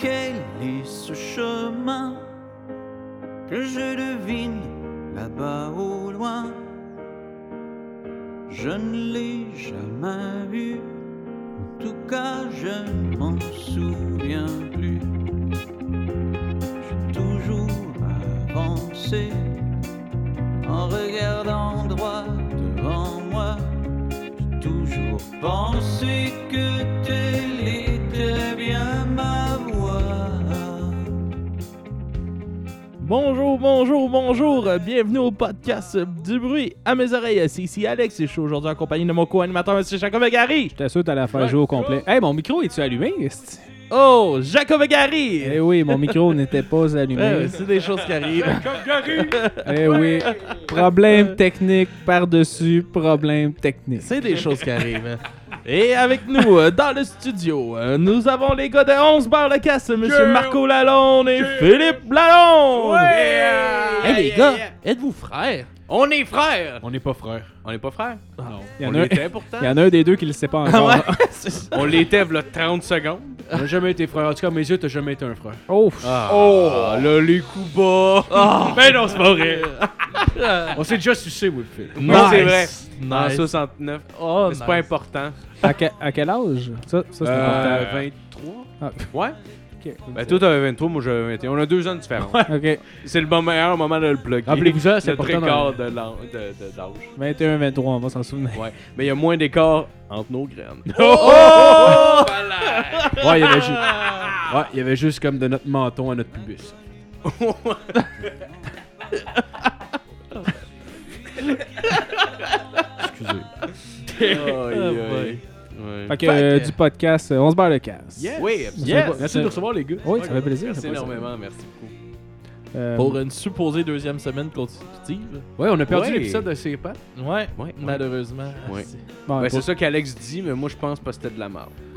quel est ce chemin que je devine là-bas au loin? Je ne l'ai jamais vu, en tout cas je ne m'en souviens plus. J'ai toujours avancé Bonjour, bonjour, bonjour. Bienvenue au podcast du bruit à mes oreilles. C'est ici Alex et je suis aujourd'hui en compagnie de mon co-animateur, M. Jacob Gary. J'étais sûr que t'allais la faire jouer au complet. Hey, mon micro, est tu allumé? Oh, Jacob Gary. Eh oui, mon micro n'était pas allumé. Ouais, c'est des choses qui arrivent. Eh oui, problème technique par-dessus problème technique. C'est des choses qui arrivent. Et avec nous, euh, dans le studio, euh, nous avons les gars de 11 barres le casse, M. Marco Lalonde et Philippe Lalonde. Hey les gars, êtes-vous frères? On est frères! On n'est pas frères. On n'est pas frères? Non. Il y en on a un- l'était pourtant. Il y en a un des deux qui le sait pas encore. On l'était v'là 30 secondes. On n'a jamais été frères. En tout cas, à mes yeux, t'as jamais été un frère. Oh, Oh! Là, les coups bas! Mais non, c'est pas vrai! On s'est déjà sucé, moi, film. Nice. c'est vrai. En Nice. 69. Oh, Mais c'est pas nice. important. à, que- à quel âge? Ça, ça c'est Euh, important. 23? Ah. Ouais? Ok. Ben, toi, t'avais 23, moi, j'avais 21. On a deux ans de différence. Ok. C'est le bon meilleur moment de le plugger. Rappelez-vous ça, c'est Notre important. écart de l'an- de- de- d'âge. 21, 23, on va s'en souvenir. Ouais. Mais il y a moins d'écart entre nos graines. Oh! Ouais, il y avait juste. Ouais, il y avait juste comme de notre menton à notre pubis. Excusez. Oh. Fait que, Fait euh, que- du podcast, euh, on se barre le casse. Oui, absolument. Yes. Merci de recevoir les gars. Oui, ça fait plaisir. Merci ça fait plaisir. énormément, merci beaucoup. Euh, Pour une supposée deuxième semaine consécutive. Ouais, on a perdu Ouais. l'épisode de ses pattes. Ouais, Ouais. malheureusement. Ouais. C'est- bon, Ouais, pour- c'est ça qu'Alex dit, mais moi je pense pas que c'était de la merde.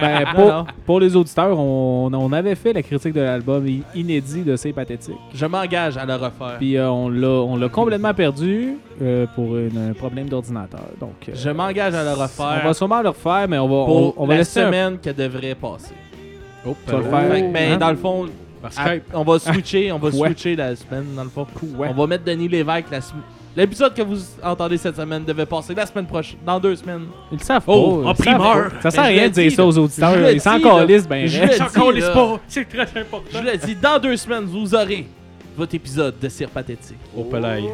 ben, Non, pour, non. pour les auditeurs, on, on avait fait la critique de l'album i- inédit de C'est pathétique. Je m'engage à le refaire. Puis euh, on l'a on l'a complètement perdu euh, pour une- un problème d'ordinateur. Donc, euh, Je m'engage à le on refaire va sûrement le refaire, mais on va, on, pour on va la laisser un- semaine qui devrait passer. Oh, Tu vas le faire. Fait que, ben, Hein? dans le fond, Par à- Skype. on va switcher, on va Ouais. switcher la semaine, dans le fond. Ouais. On va mettre Denis Lévesque la semaine. L'épisode que vous entendez cette semaine devait passer la semaine prochaine, dans deux semaines. Ils le savent pas. Oh, en primeur. Ça sert à rien de dire ça aux auditeurs. Ils s'en calissent ben Je là. pas, c'est très important. Je l'ai dit, dans deux semaines, vous aurez votre épisode de Cire Pathétique. Au palais.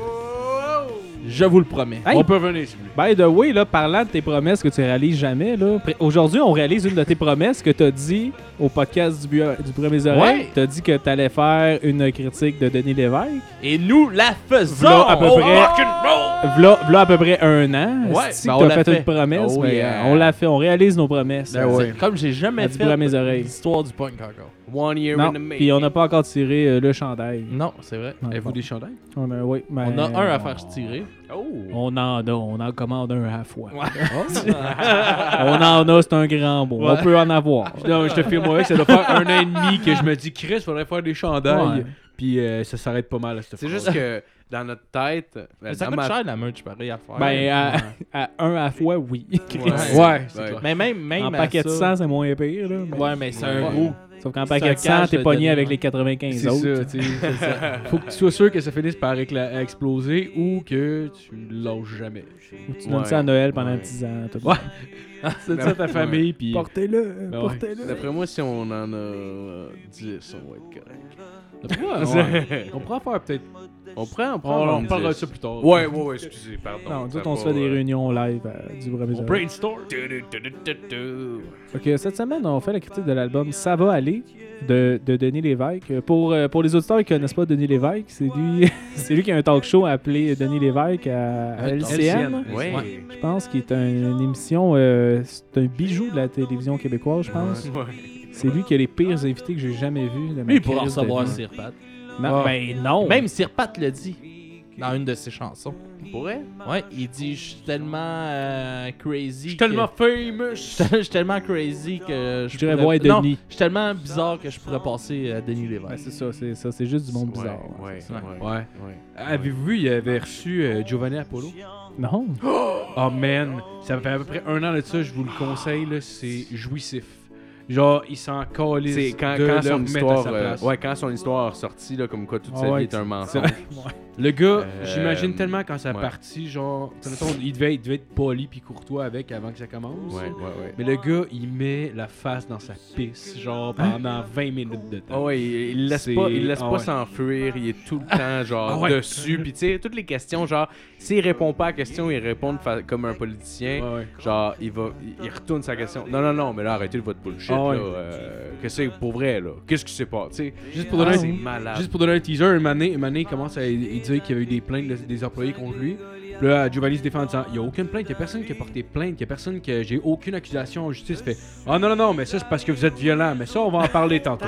Je vous le promets. Hey, On peut venir, s'il vous plaît. By the way, là, parlant de tes promesses que tu réalises jamais, là, aujourd'hui, on réalise une de tes promesses que tu as dit au podcast du, bu- du Premier Oreilles. Ouais. Tu as dit que tu allais faire une critique de Denis Lévesque. Et nous la faisons! V'là à peu Oh, près- rock'n'roll! V'là, v'là à peu près un an. Ouais, esti, ben, on l'a fait, fait. une promesse. Oh, mais, yeah. euh, on l'a fait, on réalise nos promesses. Ben ouais. C'est Comme j'ai jamais À du fait oreilles. l'histoire du punk encore. One year Non, in the making. puis on n'a pas encore tiré euh, le chandail. Non, c'est vrai. Ouais, Avez-vous bon. des chandails? On a, oui, mais- On a un à faire tirer. Oh! On en a, on en commande un à la fois. Ouais. on en a, c'est un grand mot. Ouais. On peut en avoir. Non, je te fais moi, ça doit faire un an et demi que je me dis, Chris, faudrait faire des chandails. Ouais. Puis euh, ça s'arrête pas mal à cette C'est juste que dans notre tête. ben, Mais ça coûte ma- cher la merch pareil à faire. Ben, à, à un à la fois, oui. Ouais. Ouais, c'est clair. Mais même, même en à paquet de ça- 100, c'est moins pire. Là. mais- Ouais, mais c'est un gros. Sauf qu'en c'est paquet de 100, cash t'es pogné avec les 95 C'est autres. ça, tu sais. Faut que tu sois sûr que ça finisse par écla- exploser ou que tu lâches jamais. Ou tu donnes Ouais. ça à Noël pendant Ouais. 10 ans. tout. Ouais. C'est ça ta famille, puis. Portez-le, Ben ouais. portez-le. D'après moi, si on en a euh, 10, on va être correct. D'après moi, on pourra faire peut-être. On prend, on prend. on parlera de ça plus tard. Ouais, ouais, ouais, excusez, pardon. Non, nous Ça autres, on se fait des euh, réunions live euh, du Premier On brainstorm. Que cette semaine, on fait la critique de l'album Ça va aller de, de Denis Lévesque. Euh, Pour, pour les auditeurs qui connaissent pas Denis Lévesque, c'est lui, c'est lui qui a un talk show appelé Denis Lévesque à, à LCN. Ouais. Je pense qu'il est un- une émission, euh, c'est un bijou de la télévision québécoise, je pense. Ouais. C'est lui qui a les pires invités que j'ai jamais vus. de ma il pourra recevoir vie. Non, Ah. ben non. Même Sir Pat le dit dans une de ses chansons. Pourrait? Ouais, il dit Je suis tellement euh, crazy. Je suis tellement que- famous. Je suis tellement crazy que je pourrais- voir Non, Denis. je suis tellement bizarre que je pourrais passer à Denis Lévesque. Ouais, c'est ça, c'est ça, c'est juste du monde bizarre. Ouais, ouais. Avez-vous vu, il avait reçu euh, Giovanni Apollo? Non. Oh man, ça fait à peu près un an de ça, je vous le conseille, c'est jouissif. Genre, il s'en calisse C'est quand, de quand le son histoire, sa euh, ouais, quand son histoire est sortie, là, comme quoi toute Ah sa ouais, vie est un mensonge. Le gars, Euh, j'imagine tellement quand ça a ouais. parti, genre, mettons, il devait, il devait être poli puis courtois avec avant que ça commence. Ouais, ouais, ouais. Mais le gars, il met la face dans sa pisse, genre, pendant 20 minutes de Ah temps. ouais, il, laisse pas, il laisse ah pas ouais. s'enfuir, il est tout le temps genre Ah ouais. dessus, puis tu sais toutes les questions genre s'il répond pas à la question, il répond comme un politicien. Genre, il va, il, il retourne sa question. Non, non, non, mais là, arrêtez votre bullshit, Ah là. euh, Qu'est-ce que c'est pour vrai, là? Qu'est-ce qui s'est passé? Juste pour Ah, donner c'est un- malade. Juste pour donner un teaser, une année, une année, il commence à il dire qu'il y avait eu des plaintes de- des employés contre lui. Puis là, Giovanni se défend en disant Il n'y a aucune plainte, il n'y a personne qui a porté plainte, il n'y a personne que j'ai aucune accusation en justice. Il fait Ah non, non, non, mais ça c'est parce que vous êtes violent, mais ça on va en parler tantôt.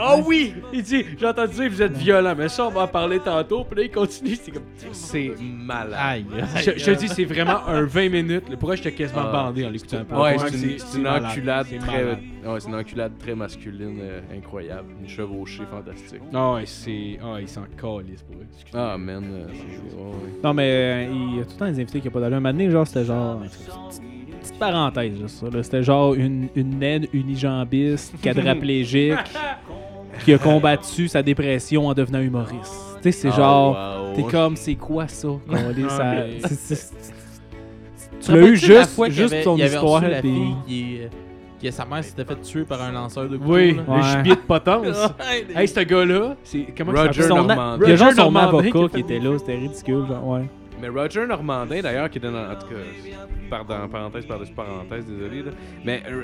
Oh oui! Il dit J'ai entendu dire que vous êtes violent, mais ça on va en parler tantôt. Puis là, il continue, c'est comme. C'est malade. Aïe. Je, je te dis, c'est vraiment un 20 minutes. Pourquoi j'étais quasiment Ah. bandé en l'écoutant? Ouais, c'est une, enculade très, malade. Ouais, c'est une enculade très masculine, euh, incroyable, une chevauchée fantastique. Ah ouais, c'est. Ah, il s'en calisse pour eux. Ah man, euh, c'est- ouais, ouais. Non, mais euh, il y a tout le temps des invités qui n'ont pas d'allure. Un moment donné, genre, c'était genre. Petite, petite parenthèse, là, ça. là. C'était genre une, une naine unijambiste, quadraplégique, qui a combattu sa dépression en devenant humoriste. Tu sais, c'est Ah, genre. wow. T'es comme, c'est quoi ça? câlisse, Ah, ça- mais- c'est- c'est- Tu Tu l'as eu rappelles-tu la juste, fois qu'il juste avait- son il avait histoire. reçu la puis- fille qui, euh, que sa mère s'était fait tuer par un lanceur de couteau. Oui, là. le Ouais. gibier de potence. Ouais, hey, ce gars-là, c'est. Comment il Roger Normandin. Il y a genre Roger son avocat qui était là, c'était ridicule, genre, ouais. Mais Roger Normandin, d'ailleurs, qui était dans. En tout cas, pardon, parenthèse par-dessus parenthèse, désolé. Là. Mais euh,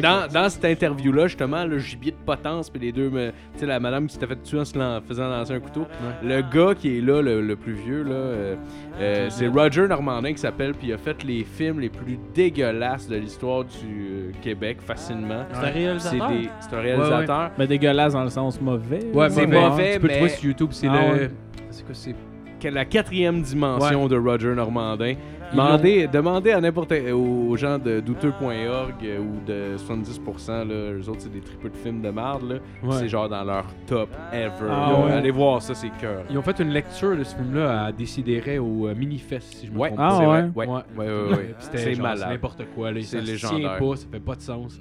dans, dans cette interview-là, justement, le gibier de potence, puis les deux. Tu sais, la madame qui s'était fait tuer en se lan- faisant lancer un couteau. Le gars qui est là, le, le plus vieux, là, euh, euh, c'est Roger Normandin qui s'appelle, puis il a fait les films les plus dégueulasses de l'histoire du euh, Québec facilement. C'est un réalisateur. c'est un réalisateur. Mais dégueulasse dans le sens mauvais. Ouais, C'est mauvais. mauvais, Tu peux le mais- trouver sur YouTube, c'est Ah le. ouais. C'est quoi, c'est. La quatrième dimension de Roger Normandin. Demandez, demandez à n'importe aux gens de douteux.org euh, ou de 70%, là, eux autres, c'est des triples de films de marde. Ouais. C'est genre dans leur top ever. Ah ouais. Allez voir ça, c'est cœur. Ils ont fait une lecture de ce film-là à Décideret au euh, Minifest, si je me Ouais, trompe Ah c'est ouais. Ouais, ouais, ouais, ouais, ouais. C'est malade. n'importe quoi. Là. C'est Ça légendaire. pas, ça fait pas de sens.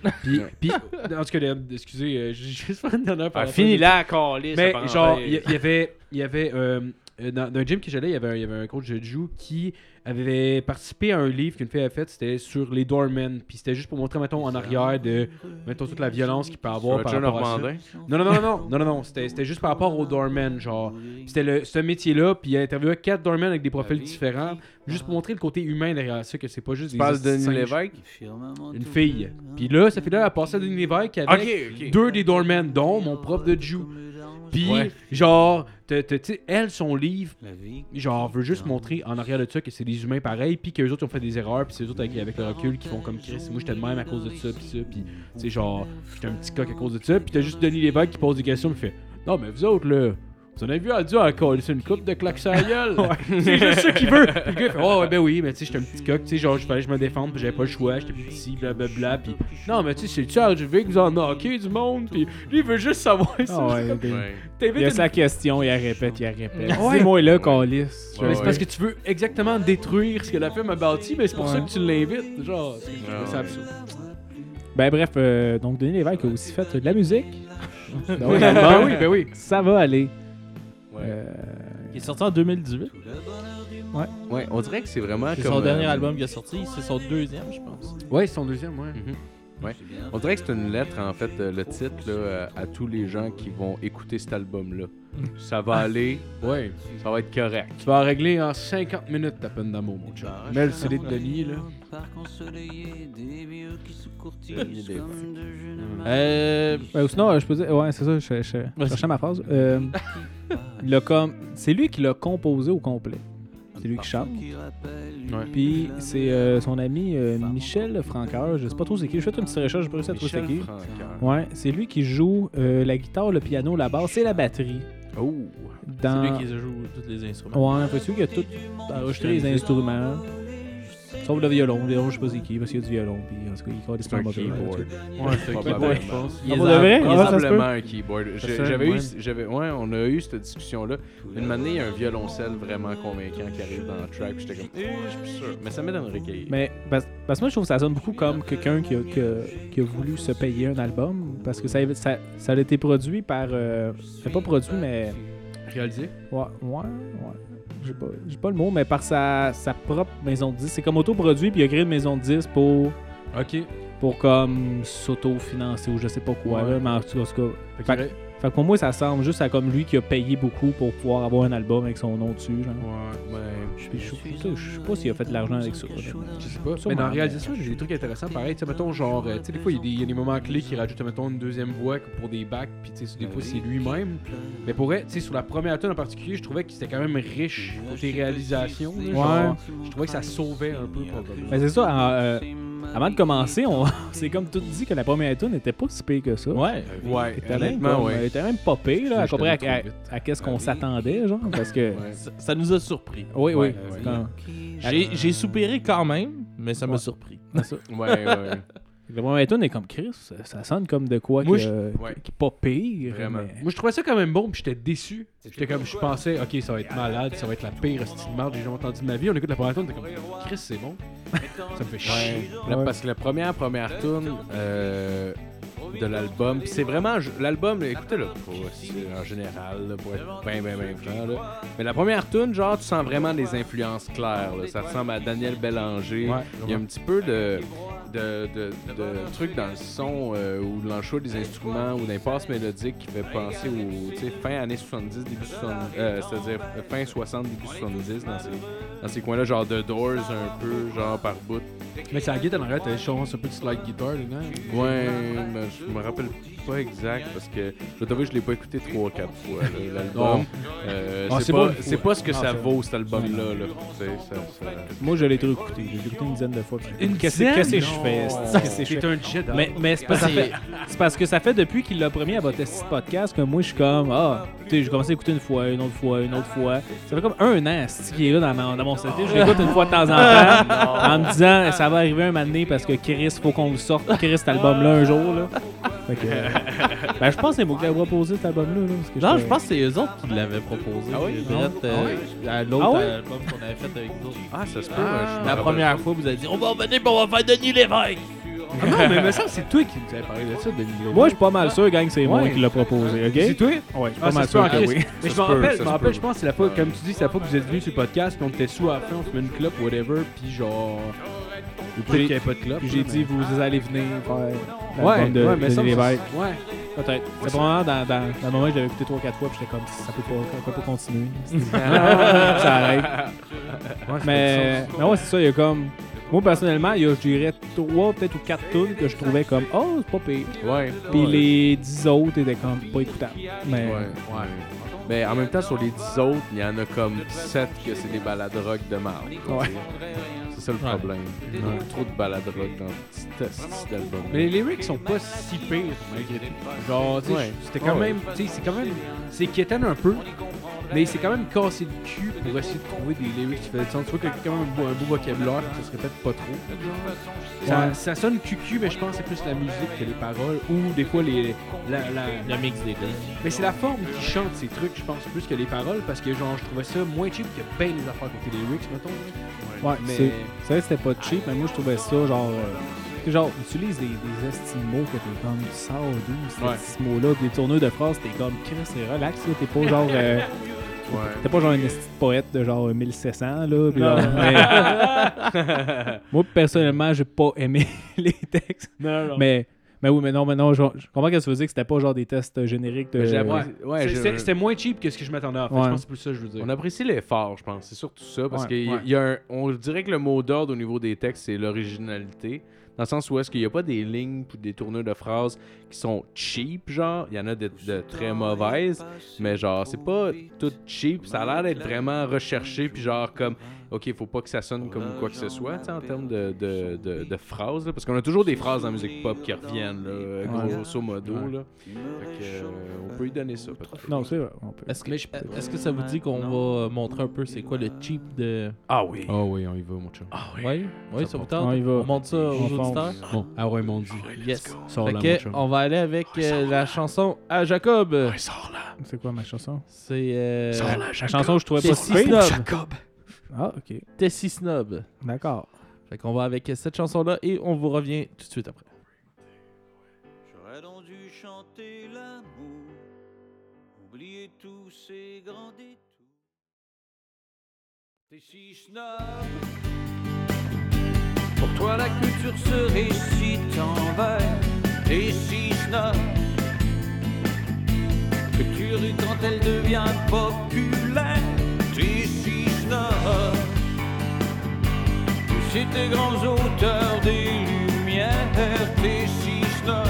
Puis, puis en tout cas, excusez, euh, j'ai juste fait une dernière Ah, fini là, Carlis. Mais genre, il y, y avait, y avait euh, euh, dans, dans un gym que j'allais, il y avait un, il y avait un coach de jiu qui avait participé à un livre qu'une fille avait fait, c'était sur les doormen, puis c'était juste pour montrer mettons en arrière de mettons toute la violence qu'il peut avoir par rapport à ça. Non non non non non non non, non c'était c'était juste par rapport aux doormen genre. C'était le ce métier là, puis il a interviewé quatre doormen avec des profils différents, juste pour montrer le côté humain derrière ça que c'est pas juste Tu des parles de. Denis Lévesque? une fille. Puis là, ça fait là, elle passait à Denis Lévesque avec deux des doormen, dont mon prof de Jew. Puis, Ouais. genre, elle, son livre, genre, veut juste montrer en arrière de ça que c'est des humains pareils, puis qu'eux autres ont fait des erreurs, puis c'est eux autres avec, avec le recul qui font comme Chris. Moi, j'étais de même à cause de ça, puis ça, puis, tu sais, genre, j'étais un petit coq à cause de ça, puis t'as juste Denis Lévesque qui pose des questions, puis fait Non, mais vous autres, là. Avez vu à Dieu encore, c'est une coupe de claques sur la gueule. c'est juste ça qu'il veut. Puis le gars il fait Oh, ouais, ben oui, mais tu sais, j'étais un petit coq, tu sais, genre, il fallait que je me défende, puis j'avais pas le choix, j'étais petit, blablabla. Puis non, mais tu sais, c'est-tu arrivé que vous en knocké du monde, puis lui, il veut juste savoir ça. Ah ouais, Comme, Ouais. T'invites Il y a une- sa question, il la répète, il la répète. Ouais. Dis-moi là, Calis. Mais c'est parce que tu veux exactement détruire ce que la femme a bâti, mais c'est pour Ouais. ça que tu l'invites. Genre, c'est c'est ouais. absurde. Ben bref, euh, donc Denis Lévesque a aussi fait de la musique. Donc, Ben oui, ben oui. Ça va aller. Ouais. Euh, Il est sorti en 2018. Ouais, on dirait que c'est vraiment C'est son dernier euh, album qui est sorti. C'est son deuxième, je pense. Ouais, c'est son deuxième, ouais. Mhm. Ouais. On dirait que c'est une lettre, en fait, euh, le titre, là, euh, à tous les gens qui vont écouter cet album-là. Ça va aller, Ouais. ça va être correct. Tu vas en régler en 50 minutes ta peine d'amour, mon chum. Mets le CD de Denis, là. Euh, ben, ou sinon, je peux dire. Ouais, c'est ça, je, je- je cherchais ma phrase. Euh, il a comme. C'est lui qui l'a composé au complet. C'est lui qui chante. Puis c'est euh, son ami euh, Michel Franqueur. Je sais pas trop c'est qui. Je fais une petite recherche, j'ai pas réussi à trouver c'est qui. Ouais, c'est lui qui joue euh, la guitare, le piano, la basse et la batterie. Oh! c'est Dans... lui qui joue tous les instruments. Ouais, fait celui qui a tout enregistré les instruments. Sauf le violon. Le violon, je sais pas c'est qui, parce qu'il y a du violon. Puis en tout cas, il un mauvais. keyboard. Ouais, c'est un Probablement. keyboard, je pense. Ah, de vrai? Ah. Probablement un keyboard. J'avais eu, ouais. j'avais, ouais, on a eu cette discussion-là. Une année, il y a un violoncelle vraiment convaincant qui arrive dans le track. J'étais comme, eh, je suis sûr. Mais ça m'étonnerait qu'il y ait. Mais parce, parce que moi, je trouve que ça sonne beaucoup comme quelqu'un qui a, qui, a, qui a voulu se payer un album. Parce que ça, a- ça, ça a été produit par. Euh, c'est pas produit, mais. Réalisé? Ouais, ouais, ouais. J'ai pas, j'ai pas le mot, mais par sa, sa propre maison de disques. C'est comme autoproduit, puis il a créé une maison de disques pour, Ok. pour comme s'auto-financer ou je sais pas quoi. Ouais. Là, mais en tout cas, Fait fait que pour moi, ça semble juste à comme lui qui a payé beaucoup pour pouvoir avoir un album avec son nom dessus. Genre. Ouais, ouais. Je, sais pas s'il a fait de l'argent avec ça. Je sais pas. Mais dans la réalisation, j'ai des trucs intéressants. Pareil, tu sais, mettons, genre, euh, tu sais, des fois, il y, a des- il y a des moments clés qui rajoutent, mettons, une deuxième voix pour des bacs, puis tu sais, des fois, c'est lui-même. Mais pour vrai, tu sais, sur la première tune en particulier, je trouvais que c'était quand même riche côté réalisation. là, genre, je trouvais que ça sauvait un peu, probablement. Mais c'est ça, en, euh, avant de commencer, on c'est comme tout dit que la première tune n'était pas si pire que ça. Ouais. Ouais, honnêtement, ouais. Était même pas pire, là, à comparé à, qu'est-ce qu'on s'attendait, genre, parce que... Ouais. Ça, ça nous a surpris. Oui, oui. J'ai j'ai soupiré quand même, mais ça m'a surpris. c'est ça. Ouais, ouais. La première tune est comme Chris, ça, sonne comme de quoi Moi, que- je- ouais. qui est pas pire. Vraiment. mais- Moi, je trouvais ça quand même bon, puis j'étais déçu. J'étais comme, je pensais, ok, ça va être malade, ça va être la pire style que j'ai jamais entendu de ma vie. On écoute la première tune, t'es comme, Chris, c'est bon. ça me fait chier. Ouais. Parce que la première, première tune euh, de l'album, c'est vraiment l'album, écoutez-le c'est en général, là, pour être bien, bien, bien franc. Là. Mais la première tune, genre, tu sens vraiment des influences claires. là. Ça ressemble à Daniel Bélanger. Ouais, Il y a un petit peu de, de, de, de trucs dans le son euh, ou choix des instruments ou d'un passe mélodique qui fait penser au tu sais, fin années 70, début 70, euh, c'est-à-dire fin 60, début 70 dans ces, dans ces coins-là, genre The Doors un peu, genre par bout. Mais c'est la guitare en arrière, t'avais un peu de slide guitar dedans. Ouais, mais je me rappelle pas exact parce que je dois je l'ai pas écouté 3-4 fois là, l'album. Euh, Ah, c'est c'est pas, c'est fois. pas ce que Ah, ça c'est vaut cet album-là. Là. C'est- ça- ça- Moi, je l'ai trop écouté. J'ai écouté une dizaine de fois. Une Qu'est-ce que je fais? Qu'est-ce que je fais? T'es un Jedi. Mais, mais c'est parce, que ça fait- c'est parce que ça fait depuis qu'il l'a premier à votre petit podcast que moi je suis comme Ah, tu sais, j'ai commencé à écouter une fois, une autre fois, une autre fois. Ça fait comme un an c'est qui est là dans mon, dans mon CT. Je l'écoute une fois de temps en temps en me disant ça va arriver un moment donné parce que Chris, faut qu'on le sorte, Chris, cet album-là un jour. Là. Ben, je pense que c'est moi qui l'ai proposé cet album-là. Là, parce que Non, je pense que c'est eux autres qui l'avaient proposé. Ah oui? Euh, à l'autre Ah oui? album qu'on avait fait avec autres. Ah, ça se peut. Ah, la première fois, vous avez dit on va revenir pour on va faire Denis Lévesque. Ah non, mais me semble que c'est toi qui nous avais parlé de ça, Denis. Lévesque. Moi, je suis pas mal sûr, gang, que c'est moi Ouais. qui l'a proposé. ok? C'est toi? Ouais, je suis Ah, pas mal sûr Christ. oui. Mais je me se peut, rappelle, je rappelle, je pense que c'est la fois, comme tu dis, c'est la fois que vous êtes venus sur le podcast, puis on était sous à la fin, on fumait une clope, whatever, puis genre. Ou peut-être qu'il n'y avait pas de clope. Puis j'ai mais- dit, vous allez venir faire Ouais, de ouais, mais ça, Lévesque. Ouais. Peut-être. C'est probablement dans, dans, dans le moment où je l'avais écouté 3-4 fois, puis j'étais comme, ça peut pas, ça peut pas continuer. ça arrête. Ouais, Mais, mais ouais, c'est ça, il y a comme. Moi, personnellement, il y a, je dirais, 3 peut-être ou 4 tunes que je trouvais comme, oh, c'est pas pire. Ouais. Puis ouais. les 10 autres étaient comme pas écoutables. Mais, Ouais, ouais. Mais en même temps, sur les 10 autres, il y en a comme 7 que c'est des balades rock de marde. Ouais. C'est ça le Ouais. problème. Il y a trop de balades rock dans ce petit album. Mais les lyrics sont pas si pires, malgré tout. Genre, tu sais, Ouais. c'était quand Ouais. même. Tu sais, c'est quand même. C'est quétaine un peu. Mais c'est quand même cassé le cul pour essayer de trouver des lyrics qui faisaient sens. Tu vois qu'il y a quand même un beau, un beau vocabulaire, ça se répète pas trop. Ça, Ouais. ça sonne cucu, mais je pense que c'est plus la musique que les paroles. Ou des fois les. La, la- Le mix des deux. Mais c'est la forme qui chante ces trucs, je pense, plus que les paroles. Parce que, genre, je trouvais ça moins cheap que bien les affaires côté lyrics, mettons. ouais, Mais. c'est vrai que c'était pas cheap, mais moi, je trouvais ça genre. euh, genre, utilise des, des estimaux que t'es comme du sort d'où, Ouais. ces mots-là, des tourneurs de phrases, t'es comme, Chris, c'est relax, là, t'es pas genre. euh, Ouais. T'es pas genre un poète de genre 1700, là. puis genre, mais- Moi, personnellement, j'ai pas aimé les textes. Non, non. Mais, mais oui, mais non, mais non, je, je comprends qu'est-ce que tu veux dire que c'était pas genre des tests génériques de. J'ai Ouais, je- c'était c'était moins cheap que ce que je m'attendais à faire. Ouais. Je pense que c'est plus ça que je veux dire. On apprécie l'effort, je pense. C'est surtout ça. Parce Ouais, qu'il y a- ouais. il y a un, on dirait que le mot d'ordre au niveau des textes, c'est l'originalité. Dans le sens où est-ce qu'il n'y a pas des lignes ou des tournures de phrases qui sont cheap, genre? Il y en a de, de très mauvaises, mais genre, c'est pas tout cheap. Ça a l'air d'être vraiment recherché, puis genre, comme, ok, faut pas que ça sonne comme quoi que ce soit, en termes de, de, de, de phrases, là, parce qu'on a toujours des phrases dans la musique pop qui reviennent, là, grosso modo, là. Fait que, euh, on peut y donner ça, peut-être. Non, c'est vrai. on peut. Est-ce que, est-ce que ça vous dit qu'on va montrer un peu c'est quoi le cheap de. Ah oui. Ah oui, on y va, mon chum. Ah oui. Oui, oui, ça vous tente? On y va. On montre ça aux auditeurs? Bon, ah ouais, mon dieu. Yes. Sors Fait là, que, mon chum. on va aller avec euh, la chanson à Jacob. Ouais, sors là. C'est quoi ma chanson? C'est euh, Sors là, La Jacob. chanson que je trouvais pas si. Jacob. Ah, ok. Tessie Snob. D'accord. Fait qu'on va avec cette chanson-là et on vous revient tout de suite après. J'aurais donc dû chanter l'amour, oublier tous ces grands détours. T'es si snob. Pour toi la culture se récite en vers. T'es si snob. Que tu ris quand elle devient populaire. C'est tes grands auteurs des lumières. T'es si snob.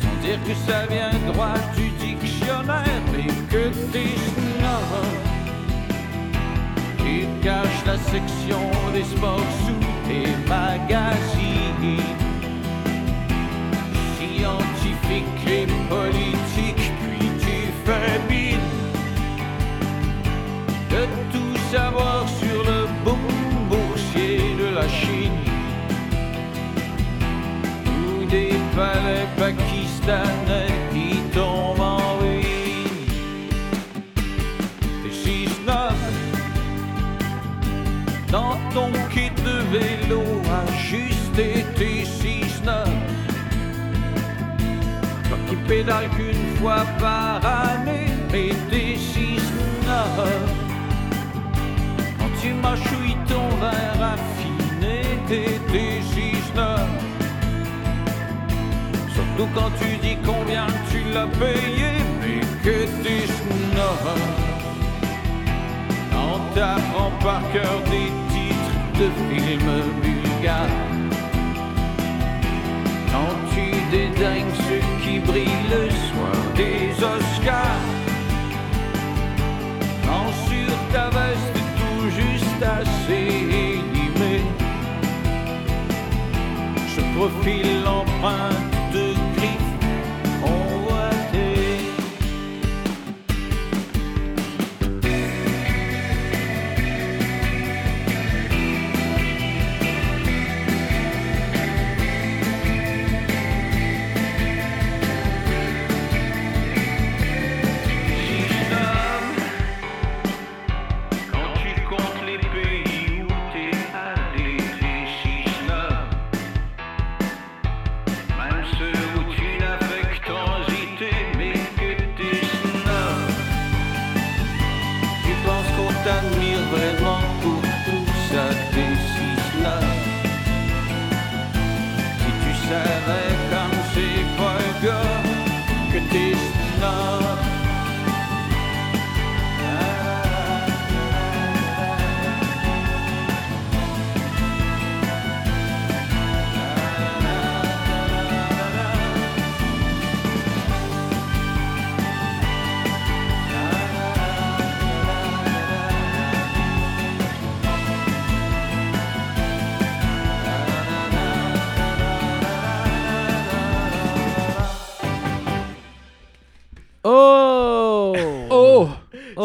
Sans dire que ça vient droit du dictionnaire, mais que t'es snob. Tu caches la section des sports sous tes magazines. Fois par année, mais snob. Quand tu mâchouilles ton verre raffiné, t'es snob. Surtout quand tu dis combien tu l'as payé, mais que t'es. On t'apprend par cœur des titres de films bulgares. Quand tu dédaignes qui brillent le soir des Oscars. Quand sur ta veste tout juste assez élimé se profile l'empreinte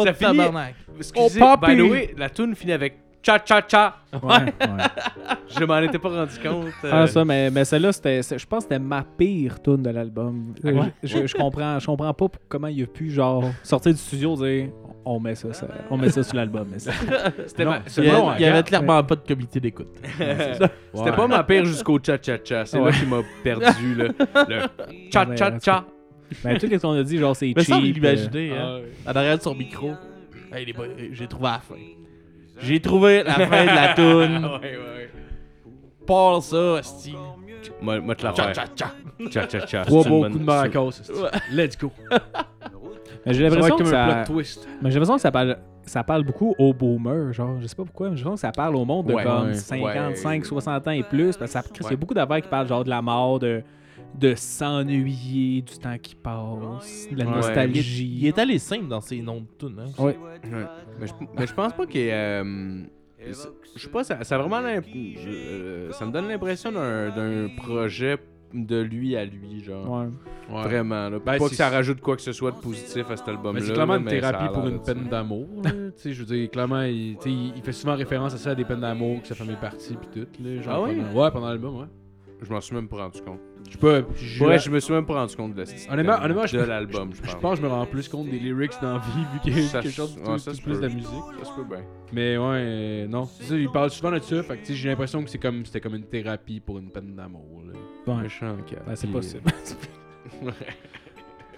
Oh, Ça finit- tabarnak. Excusez, Oh, by the way, la tune finit avec cha cha cha. Ouais, ouais. Je m'en étais pas rendu compte. euh, Ah, ça, mais, mais celle-là, c'était, je pense que c'était ma pire tune de l'album. Ah ouais? Je, je comprends, je comprends pas comment il a pu, genre, sortir du studio et dire on met ça, ça- on met ça sur l'album. C'était ma- Il y, a- bon, il y avait clairement pas de comité d'écoute. C'était pas ma pire jusqu'au cha cha cha. C'est là qui m'a perdu là. le cha cha cha. Mais tout ce qu'on a dit, genre, c'est Mais cheap. ça, euh, l'imaginer, hein. En arrière de son micro. Hey, les boys, j'ai trouvé la fin. J'ai trouvé la fin de la toune. Ouais, ouais. Parle ça, esti. Moi, moi te la tcha, tcha. Cha cha cha. Trois beaux coups de maracas. Let's go. Mais j'ai l'impression que ça. plot twist. Mais j'ai l'impression que ça parle. ça parle beaucoup aux boomers, genre, je sais pas pourquoi, mais je pense que ça parle au monde de Ouais, comme ouais, 55, ouais. 60 ans et plus, parce que ça, il y a beaucoup d'affaires qui parlent genre de la mort, de, de s'ennuyer, du temps qui passe, de la Ouais. Nostalgie. il est allé simple dans ses noms de tunes. Hein. Ouais. Ouais. Mais, je, mais je pense pas ait, euh, je sais pas, ça, ça a vraiment euh, ça me donne l'impression d'un d'un projet de lui à lui, genre. Ouais. Ouais. Vraiment, là. Ben, pas que ça rajoute quoi que ce soit de positif à cet album-là. Mais c'est clairement là, une ça thérapie a pour une ça. peine d'amour. là. Tu sais, je veux dire, clairement, il, fait souvent référence à ça, à des peines d'amour, que sa famille est partie, puis tout. Là, genre, Ah oui? pendant- Ouais, pendant l'album, ouais. Je m'en suis même pas rendu compte. Je je- Ouais, je me suis même pas rendu compte de, la- Honnêtement- de, honnêtement, de l'album, je, Je pense. pense que je me rends plus compte des lyrics dans la vie, vu qu'il y a Ça quelque se- chose ouais, tout- tout plus de la musique. Ça se peut bien. Mais ouais, euh, non. C'est ça, il parle souvent de ça, fait que j'ai l'impression que c'est comme, c'était comme une thérapie pour une peine d'amour. là. Ouais. Méchant. Ben, c'est possible.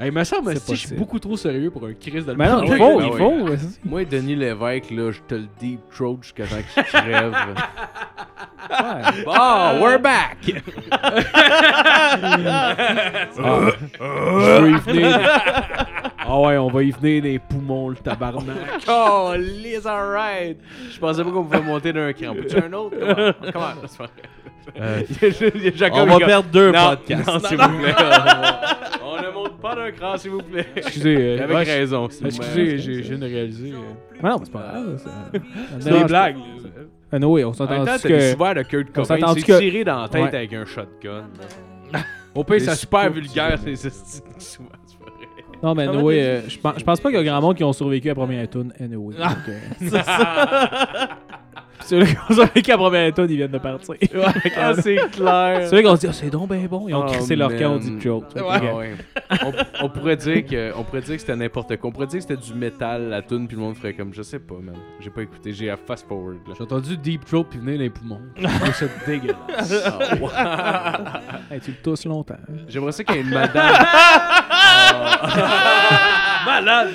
Hey, il me semble, si je suis beaucoup trop sérieux pour un Chris d'album. Mais non, Ah il faut, il faut. Moi, Denis Lévesque, là, je te le deep throat jusqu'à temps qu'il crève. Ouais. oh, we're back! Je veux y venir. Ah ouais, on va y venir des poumons, le tabarnak. Oh, Liz, alright! Je pensais pas qu'on pouvait monter d'un cran. Peux-tu un autre? Comment? Comment? C'est pas vrai. Il y a juste- il y a Jacob On va perdre deux non, podcasts. S'il vous plaît. Pas d'un cran, s'il vous plaît. Excusez, euh, Avec ouais, raison. Excusez, j'ai- de réaliser. euh, Mais non, mais c'est pas grave. ça- me C'est des blagues. Ah oui, on En s'entend que... t'as de Kurt Cobain. C'est que- tiré dans la tête Ouais. avec un shotgun. Au pire, C'est super vulgaire, c'est- ces vrai. Non, mais Noé, euh, je pense, pas qu'il y a grand monde qui ont survécu à la première tune anyway. Ah. donc, euh, Ceux-là qui ont survécu à la première tune, ils viennent de partir. Ah, c'est clair. Ceux-là qui ont dit, Ah, c'est donc ben bon, ils ont Oh, crissé leur camp, on dit joke. Que, Ah, ouais. on, on pourrait dire que on pourrait dire que c'était n'importe quoi. On pourrait dire que c'était du métal la tune puis le monde ferait comme je sais pas man. J'ai pas écouté, j'ai à fast forward là. J'ai entendu Deep Throat puis venir dans les poumons. Je trouve ça dégueulasse. Wow. Hey, tu le tousses longtemps. J'aimerais ça qu'il y ait une madame. Malade!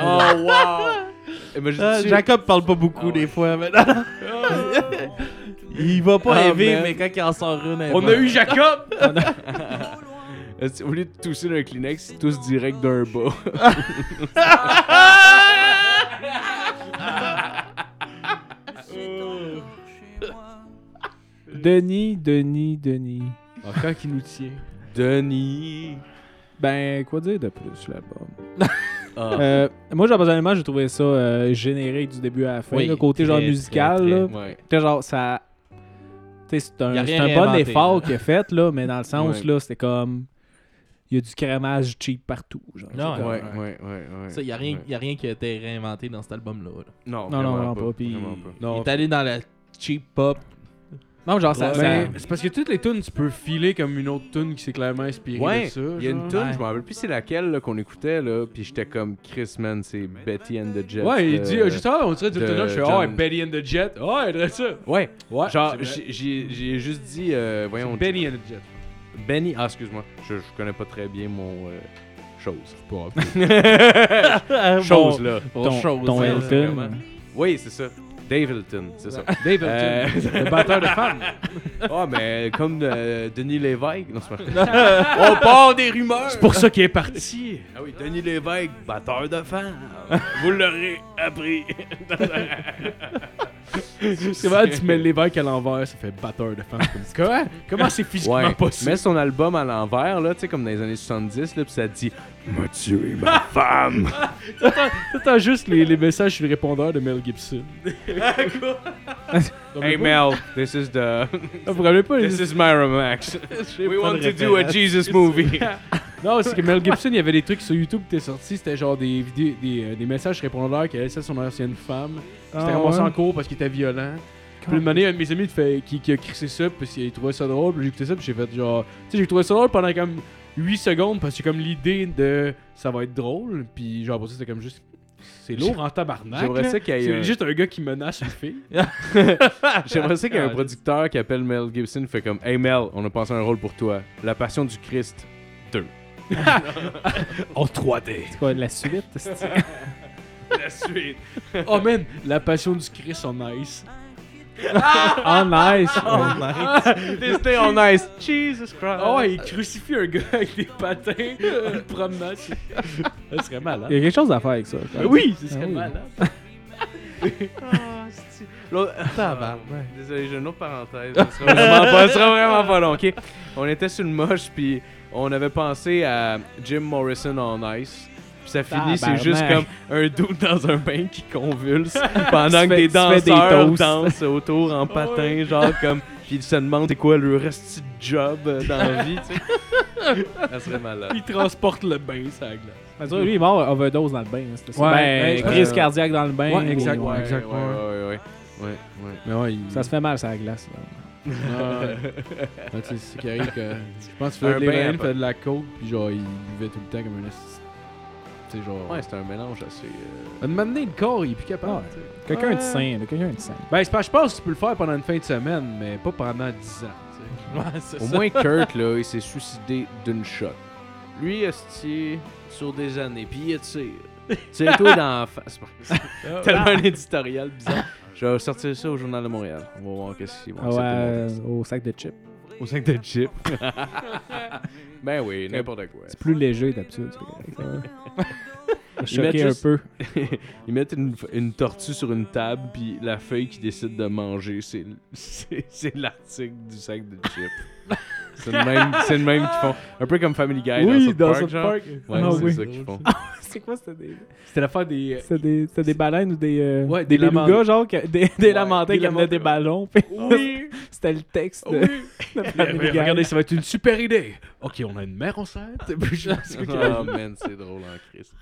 Oh wow. Imagine Ah, Jacob parle pas beaucoup Ah des ouais. fois, mais Il va pas Ah, rêver, man. mais quand il en sort une, elle On va. a eu Jacob! Au lieu de tousser d'un Kleenex, ils toussent direct d'un bas. Denis, Denis, Denis. Encore qui nous tient. Denis. Ben, quoi dire de plus sur l'album? Ah. Euh, moi, genre, personnellement, j'ai trouvé ça euh, générique du début à la fin. Oui, le côté genre très, musical, très, très. là. Ouais. T'sais, genre, ça. C'est un, c'est un bon effort qu'il a fait, là, mais dans le sens, Ouais. là, c'était comme. Il y a du crémage cheap partout. Genre, Non, comme- Ouais, ouais, ouais, ouais. Ça, y a rien, Ouais. y a rien qui a été réinventé dans cet album-là. là. Non, Non, non, vraiment vraiment pas, puis- Vraiment pas. Il Non, est allé dans la cheap pop. Non, genre, ça. Ouais, ça- mais c'est parce que toutes les tunes, tu peux filer comme une autre tune qui s'est clairement inspirée Ouais, de ça. il y a une tune, Ouais. je me rappelle plus c'est laquelle là, qu'on écoutait là, puis j'étais comme Chris man, c'est Betty and the Jets. Ouais, il de- dit, euh, juste avant, on dirait du de tune je fais, oh, Betty and the Jet. Oh, elle dirait ça. Ouais, Ouais, genre j'ai- juste dit euh, voyons Benny and the Jet. Benny, ah excuse-moi, je, je connais pas très bien mon euh, chose. Ah, chose bon, là. ton, chose, ton. Elton. Oui, c'est ça. Dave Hilton, c'est ça. Dave Euh, le batteur de femmes. Ah, mais comme euh, Denis Lévesque. Non, c'est pas vrai. On part des rumeurs. C'est pour ça qu'il est parti. Ah oui, Denis Lévesque, batteur de femmes. Vous l'aurez appris. C'est vrai, tu mets l'évêque à l'envers, ça fait batteur de femmes. Comme, Quoi? Comment c'est physiquement Ouais, possible? mets son album à l'envers, là, tu sais, comme dans les années 70, là, pis ça dit M'a tué ma femme. T'entends juste les, les messages sur le répondeur de Mel Gibson. hey Mel, this is the. Vous vous rappelez pas? This is Miramax. We want to do a référence. Jesus movie. Non, c'est que Mel Gibson, il y avait des trucs sur YouTube qui étaient sortis. C'était genre des vidéos, des, euh, des messages répondeurs qu'il laissait à son ancienne femme. C'était Ah, ramassé ouais? en cours parce qu'il était violent. Puis une année, un de mes amis fait, qui, qui a crissé ça parce qu'il trouvait ça drôle. Puis j'ai écouté ça, puis j'ai fait genre. Tu sais, j'ai trouvé ça drôle pendant comme 8 secondes parce que comme l'idée de ça va être drôle. Puis genre, pour ça, c'était comme juste. C'est lourd en tabarnak. J'aimerais ça qu'il y ait C'est un- juste un gars qui menace une fille. J'aimerais ça qu'il y ait un Ah, producteur qui appelle Mel Gibson fait comme Hey Mel, on a pensé à un rôle pour toi. La passion du Christ. en 3D. C'est quoi, la suite? La suite. Oh man, la passion du Christ en nice. Oh, nice! Oh, Ouais. nice. This day on ice. Jesus Christ. Ah ouais, il crucifie un gars avec des patins en le promenant. Ça serait malade. Il y a quelque chose à faire avec ça. Oui, ce serait Ah oui. malade. L'autre- Désolé, j'ai une autre parenthèse. Ce sera vraiment pas, ce sera vraiment pas long, ok? On était sur le moche, puis on avait pensé à Jim Morrison en ice. Puis ça finit, c'est juste comme un doute dans un bain qui convulse pendant que des des danseurs toasts. dansent autour en patin, genre comme. Puis ils se demandent c'est quoi le reste de job euh, dans la vie, tu sais. Ça serait malade. Il transporte le bain, ça glace. Mais lui, il est mort overdose dans le bain. hein. Ouais, ben, pense crise que- cardiaque dans le bain. Ouais, ou- exact, ouais. ouais. exactement. Ouais, ouais, ouais. ouais, ouais. Mais ouais, il... Ça se fait mal, ça la glace. là. Ouais. Ouais, tu sais, c'est ce qui arrive que. Je pense que Fred bain Levin fait de la coke, puis genre, il buvait tout le temps comme un esti- Tu sais, genre. Ouais, c'est un mélange assez. euh, m'amener le corps, il est plus capable. Ouais. Quelqu'un Ouais. de sain, quelqu'un de sain. Ben, c'est pas, je pense que tu peux le faire pendant une fin de semaine, mais pas pendant 10 ans. Ouais, c'est Au ça. moins, Kurt, là, il s'est suicidé d'une shot. Lui, esti, sur des années, puis il tire. Tire-toi dans la face. Tellement un éditorial bizarre. Je vais sortir ça au Journal de Montréal. On va voir qu'est-ce qu'ils vont Ah ouais, au sac de chips. Au 5 de chip. ben oui, n'importe quoi. C'est plus léger d'habitude. Ils mettent Choqué un juste- peu. Ils mettent une, une tortue sur une table, puis la feuille qu'ils décident de manger, c'est l'article du sac de chips. c'est le même, c'est le même qu'ils font. Un peu comme Family Guy dans South Park, genre. Ouais, Ah c'est oui. ça qu'ils font. C'est quoi, c'était des... C'était l'affaire des. C'était des, des baleines ou des, euh, Ouais, des des genre, que- des, des Ouais, lamantins qui amenaient des lamantins. ballons. puis Oui! C'était le texte de, Oui! de Family Guy. Regardez, ça va être une super idée! Ok, on a une mère enceinte. Oh man, c'est drôle en crise.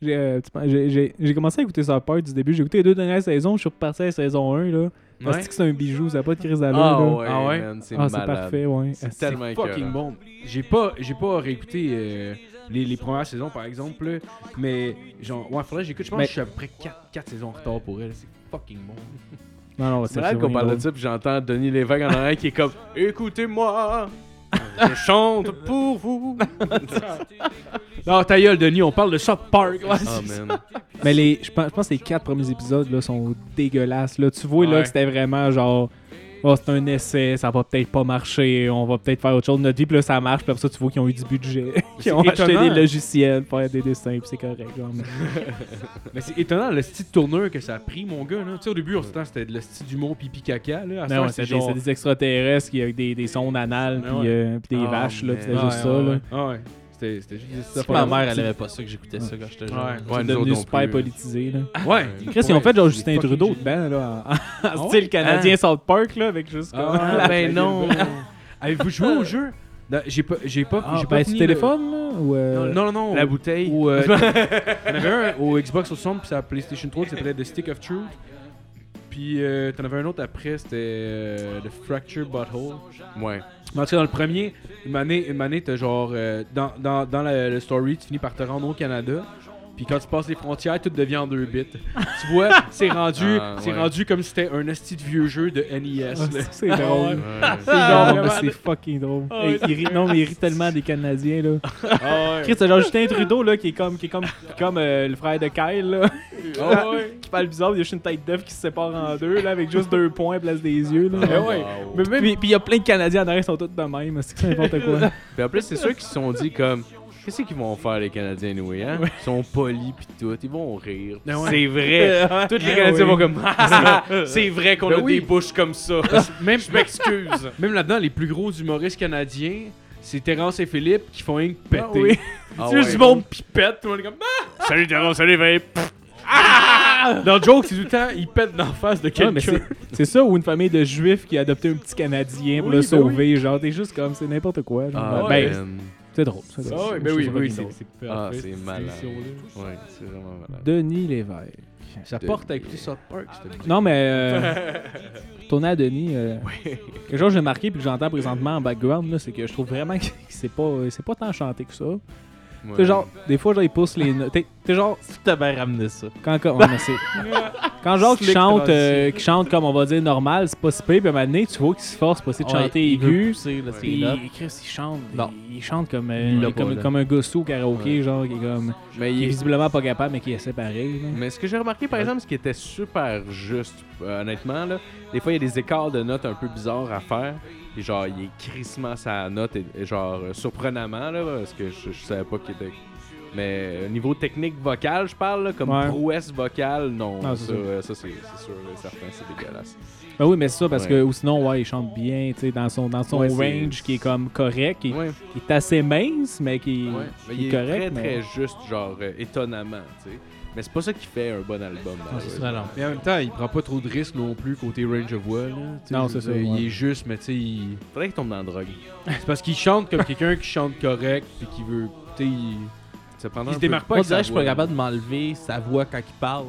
J'ai, euh, tu penses- j'ai- commencé à écouter Park du début. J'ai écouté les deux dernières saisons. Je suis reparti à la saison 1. Là. Ouais. que c'est un bijou. Ça n'a pas de crise d'allure. Ah ouais, Ah ouais? man, c'est Ah, parfait, ouais. C'est Asti. tellement fucking bon. J'ai pas, j'ai pas réécouté euh, les, les premières saisons, par exemple, là, mais genre, ouais, faudrait que j'écoute. Je pense Mais- que je suis à peu près 4, saisons en retard pour elle. C'est fucking bon. Non, non, C'est malade qu'on parle de ça, puis j'entends Denis Lévesque en arrière qui est comme Écoutez-moi, je chante pour vous. Non, ta gueule, Denis, on parle de South Park. Ouais, Oh man. Mais les, je pense, je pense que les quatre premiers épisodes là, sont dégueulasses. Là. Tu vois là, que c'était vraiment genre. Oh, c'est un essai, ça va peut-être pas marcher, on va peut-être faire autre chose notre vie, puis là ça marche, puis après ça tu vois qu'ils ont eu du budget, qu'ils ont acheté étonnant. des logiciels pour faire des dessins, puis c'est correct. Genre, mais- c'est étonnant le style de tourneur que ça a pris, mon gars. Là. Tu sais, au début, on s'entend c'était de le style d'humour pipi caca. Là. Non, c'est des, genre. c'est des extraterrestres qui avec des, des sondes anales, Ah puis ouais. euh, des Oh, vaches, là, c'était juste Ouais, ça. ouais, là. Ah ouais. C'était juste ça. Ma mère, elle avait pas ça que j'écoutais ça quand j'étais jeune. Ouais. Devenu non super politisé. Là. Ouais. Chris, ils ont fait genre Justin Trudeau dedans, là, en, Ah style ouais? canadien South Park, là, avec juste comme... Ah, ben non. Avez-vous joué au jeu? J'ai pas, j'ai pas, Ah, j'ai pas ben, fini téléphone, là, ou... euh, Non, non, non. La au- bouteille. Ou, euh, il y en avait un au Xbox 60 puis c'est la PlayStation 3 qui s'appelait The Stick of Truth. Puis euh, t'en avais un autre après, c'était euh, The Fracture Butthole. Ouais. Mais dans le premier, une année, une année t'as genre. euh, dans dans, dans le story, tu finis par te rendre au Canada. Puis quand tu passes les frontières, tout devient en deux bits. tu vois, c'est rendu, Ah, c'est ouais. rendu comme si c'était un asti de vieux jeu de NES. ah, là. c'est drôle. Ouais. C'est genre, mais c'est fucking drôle. Et il rit- non, mais il rit tellement des Canadiens, là. Ah ouais. Chris, c'est genre Justin Trudeau, là, qui est comme, qui est comme, qui est comme euh, le frère de Kyle, là. Ah ouais. qui parle bizarre, il y a juste une tête d'œuf qui se sépare en deux, là, avec juste deux points à place des yeux, là. Ah ouais. Wow. Mais même, puis il y a plein de Canadiens en arrière qui sont tous de même, c'est n'importe quoi. Puis en plus, c'est sûr qu'ils se sont dit comme. Qu'est-ce qu'ils vont faire les Canadiens, nous, hein? Ils sont polis pis tout, ils vont rire. Ah ouais. C'est vrai. Tous les Canadiens vont comme. c'est vrai qu'on Ben a oui. des bouches comme ça. Même, Je m'excuse. même là-dedans, les plus gros humoristes canadiens, c'est Terence et Philippe qui font rien que péter. Ah oui. Ah C'est juste du monde pipette, tout le monde est comme Ah! Salut Terence, salut Vape. Dans le joke, c'est tout le temps, ils pètent dans la face de Ah, quelqu'un. c'est- c'est ça ou une famille de juifs qui a adopté un petit Canadien pour Oui, le ben sauver, genre t'es juste comme c'est n'importe quoi. genre. Ah, ben, c'est drôle. Ah ouais, ben oui, c'est Ah, parfait, c'est malade. émission-là. Ouais, c'est vraiment malade. Denis Lévesque. Ça porte à écouter South Park, c'était Non mais euh, tourner à Denis, euh, quelque chose que j'ai marqué puis que j'entends présentement en background là, c'est que je trouve vraiment que c'est pas c'est pas tant chanté que ça. Tu sais, genre des fois genre il pousse les notes. T'es genre Tu t'avais ramené ça. quand ouais, mais c'est- quand genre qui Slick chante euh, qui chante comme on va dire normal, c'est pas si pire puis à un moment donné, tu vois qu'il se force pour essayer de chanter aigu. pousser, là. Chris, il chante, Non. il, il chante comme, euh, Il comme, pas, là. comme un gossou au karaoké, genre, qui est comme, Mais qui est il est- visiblement pas capable, mais qui essaie pareil. là. Mais ce que j'ai remarqué, par exemple, ce qui était super juste, euh, honnêtement, là, des fois, il y a des écarts de notes un peu bizarres à faire. Puis genre, il est crissement sa note, et, et genre, euh, surprenamment, là, parce que je, je savais pas qu'il était Mais au niveau technique vocale, je parle, là, comme Ouais. prouesse vocale, non. Non, c'est ça, ça. euh, ça, c'est c'est sûr, et certain, c'est dégueulasse. Ben oui, mais c'est ça, parce Ouais. que ou sinon, ouais, il chante bien, tu sais, dans son, dans son Ouais, c'est- range qui est comme correct, qui, Ouais, qui est assez mince, mais qui, ouais. Mais il est correct. très, mais... très juste, genre, euh, étonnamment, tu sais. Mais c'est pas ça qui fait un bon album. malheureusement. Non, non. Mais en même temps, il prend pas trop de risques non plus côté range of voix. Là. Tu sais, Non, je veux c'est ça, ouais. Il est juste, mais tu sais, il- Faudrait qu'il tombe dans la drogue. c'est parce qu'il chante comme quelqu'un qui chante correct puis qui veut. Tu sais, il... Ça il se démarque pas Moi, avec je dirais sa que je suis pas capable de m'enlever sa voix quand il parle.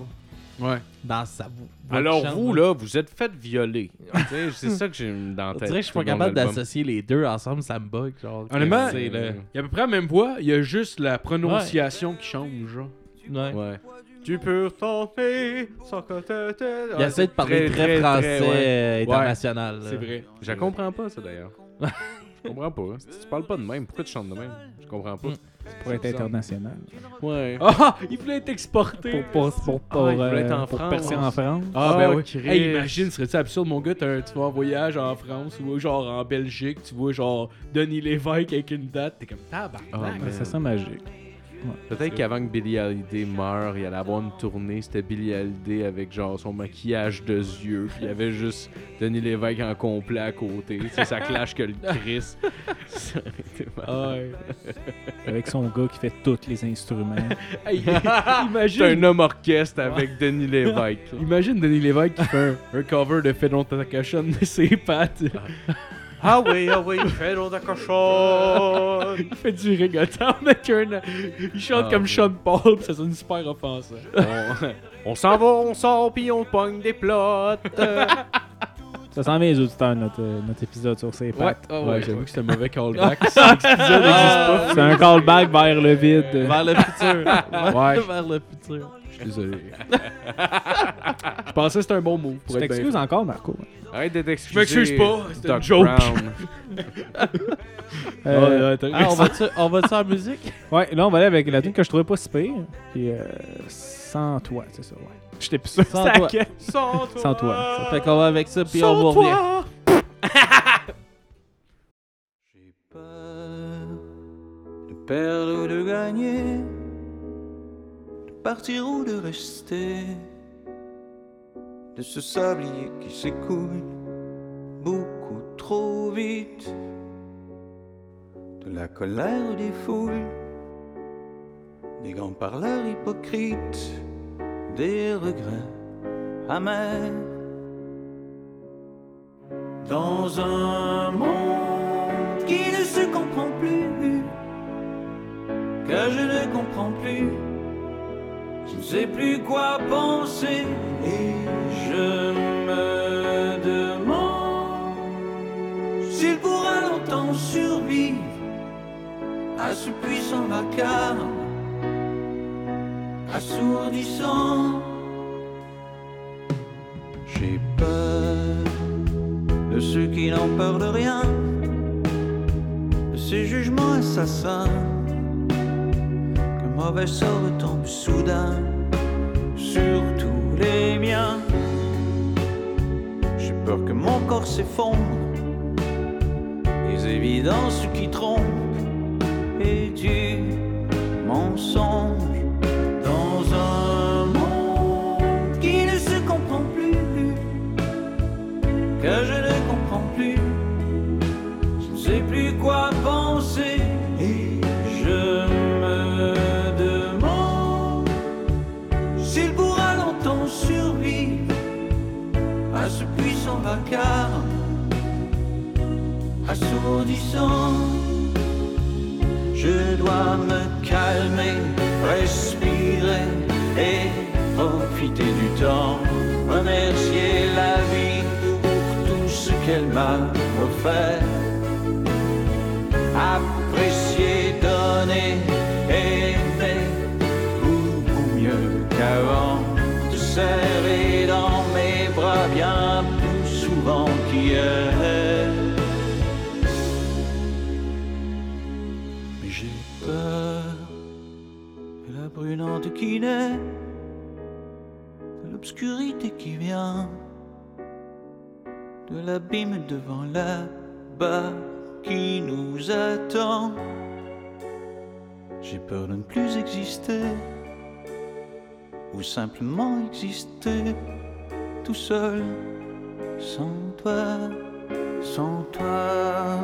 Ouais. Dans sa voix. Alors chante, vous, là. vous êtes fait violer. Tu sais, c'est ça que j'ai dans la On tête. dirait que je suis pas capable d'associer les deux ensemble, ça me bug. Genre, Honnêtement, le- Il a à peu près la même voix, il y a juste la prononciation qui change, genre. Ouais. Ouais. Tu peux tenter sans que te- te- Il essaie de parler très, français ouais. euh, Ouais. international. C'est vrai. Je la comprends pas, ça d'ailleurs. Je comprends pas. hein. Tu parles pas de même. Pourquoi tu chantes de même? Je comprends pas. Mm. Pour être international. Ouais. Ah, il voulait être exporté. Pour, pour, pour, pour, Ah, il voulait être euh, en pour France. percer en France. Ah, Ah, ben oui. Christ. Hey, imagine, serait-tu absurde, mon gars, t'as un- tu vas en voyage en France ou genre en Belgique, tu vois genre Denis Lévesque avec une date, t'es comme tabarnak. Ah, Mais man. ça sent magique. Peut-être qu'avant que Billy Hallyday meure, il allait avoir une tournée. C'était Billy Hallyday avec genre son maquillage de yeux. Puis il y avait juste Denis Lévesque en complet à côté. Tu sais, ça clash que le Chris. Ça aurait été ouais. Avec son gars qui fait tous les instruments. Hey, C'est imagine, un homme orchestre avec Denis Lévesque. imagine Denis Lévesque qui fait un, un cover de Fedon Takashon de ses pattes. Ah oui, ah oui, donc de cochon. Il fait du reggaeton avec un. Il chante Ah, comme oui. Sean Paul, pis ça sonne super offensant. on on s'en va, on sort, puis on pogne des plots. Ça sent bien les auditeurs, notre, euh, notre épisode sur ses pattes. ouais, ouais, j'avoue que c'est un mauvais callback. Cet épisode Ah, C'est un callback vers le vide. Vers le futur. Ouais. Vers le futur. Je suis désolé. Je pensais que c'était un bon move Tu pour être bien t'excuses encore, Marco. Arrête d'être excusé. Je m'excuse pas, c'était une joke. Brown. Euh, Ouais, Ah, on va-tu on va en musique? ouais, là, on va aller avec la tune que je trouvais pas si pire. Puis, euh, sans toi, c'est ça, ouais. J'étais plus sûr. Sans toi. Sans toi. Sans toi. Fait qu'on va avec ça, puis on vous revient. J'ai peur de perdre ou de gagner, de partir ou de rester, de ce sablier qui s'écoule beaucoup trop vite, de la colère des foules, des grands parleurs hypocrites, des regrets amers. Dans un monde qui ne se comprend plus, que je ne comprends plus, sais plus quoi penser et je me demande s'il pourra longtemps survivre à ce puissant vacarme assourdissant. J'ai peur de ceux qui n'ont peur de rien, de ces jugements assassins, qu'un mauvais sort retombe soudain sur tous les miens. J'ai peur que mon corps s'effondre, les évidences qui trompent et du mensonge à ce puissant vacarme assourdissant. Je dois me calmer, respirer et profiter du temps. Remercier la vie pour tout ce qu'elle m'a offert. Apprécier, donner, aimer beaucoup mieux qu'avant. Te la brûlante qui naît, de l'obscurité qui vient, de l'abîme devant la barre qui nous attend. J'ai peur de ne plus exister, ou simplement exister tout seul, sans toi, sans toi.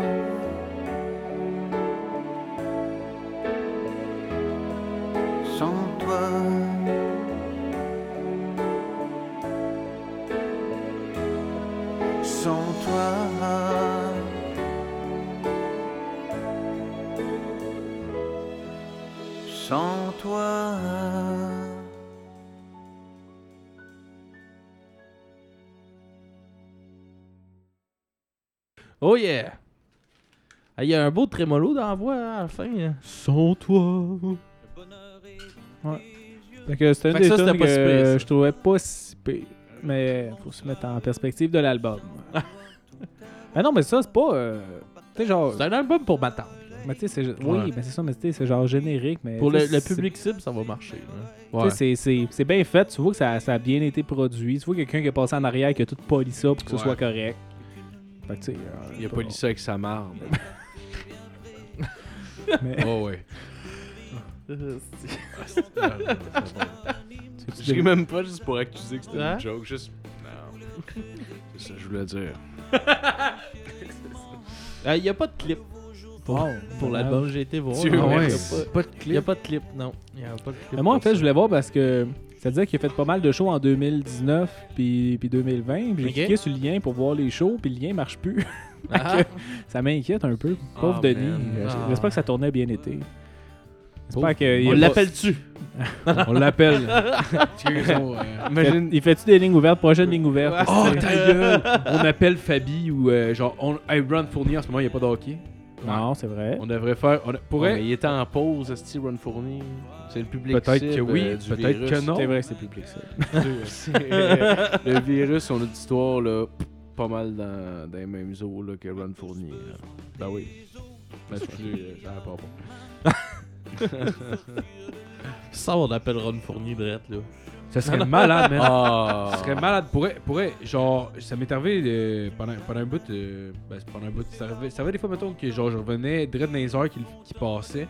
Yeah! Ah, Il y a un beau trémolo dans la voix hein, à la fin. là. Sans toi. Fait que c'était une des ça, c'était tunes pas si que je trouvais pas si pire. Mais faut se mettre en perspective de l'album. mais non, mais ça, c'est pas. euh, genre. C'est un album pour ma tante. Mais tu sais. Ouais. Oui, mais c'est ça, mais tu c'est genre générique. Mais Pour le, public cible, ça va marcher. là. tu sais, c'est- C'est c'est bien fait. Tu vois que ça, ça a bien été produit. Tu vois quelqu'un qui est passé en arrière qui a tout poli ça pour que ce Ouais. soit correct. Fait que tu sais. euh, Il a pas- lu ça avec sa marde. Mais- Oh ouais. tu- Je ris même pas juste pour accuser que c'était Hein? une joke. Juste. Non. C'est ça que je voulais dire. Il n'y a pas de clip pour, Wow, pour. J'ai été voir. Il n'y a, pas- de il y a clip. pas de clip, non. Il y a pas de clip. Mais moi, en fait, ça. je voulais voir parce que ça disait qu'il a fait pas mal de shows en 2019 puis, puis 2020. Puis j'ai cliqué sur le lien pour voir les shows, puis le lien marche plus. Ah. ça m'inquiète un peu. Pauvre Ah, Denis. Euh, Ah. J'espère que sa tournée a bien été. J'espère que. On l'appelle-tu? On l'appelle. Euh, Imagine. Il fait-tu des lignes ouvertes, prochaine ligne ouverte? Oh ta gueule! On appelle Fabi ou euh, genre on, hey, Fournier en ce moment il n'y a pas de hockey. Non, c'est vrai. On devrait faire. On a- Ouais, pourrait. mais il était en pause, Esti Ron Fournier. C'est le public Peut-être cible, que oui, euh, du peut-être virus. que non. C'est vrai que c'est public, ça. C'est, euh, le virus, son auditoire, là, pas mal dans, dans les mêmes eaux là, que Ron Fournier. là. Ben oui. Ben, excusez, euh, ça va pas. Ça, on appelle Ron Fournier drette, là. Ça serait malade, man. Ah! Ça serait malade. Pourrait, pourrait, genre, ça m'est arrivé euh, pendant, pendant un bout. euh, ben, pendant un bout. Ça arrivait, ça arrivait des fois, mettons, que genre, je revenais direct dans les heures qui, qui passaient.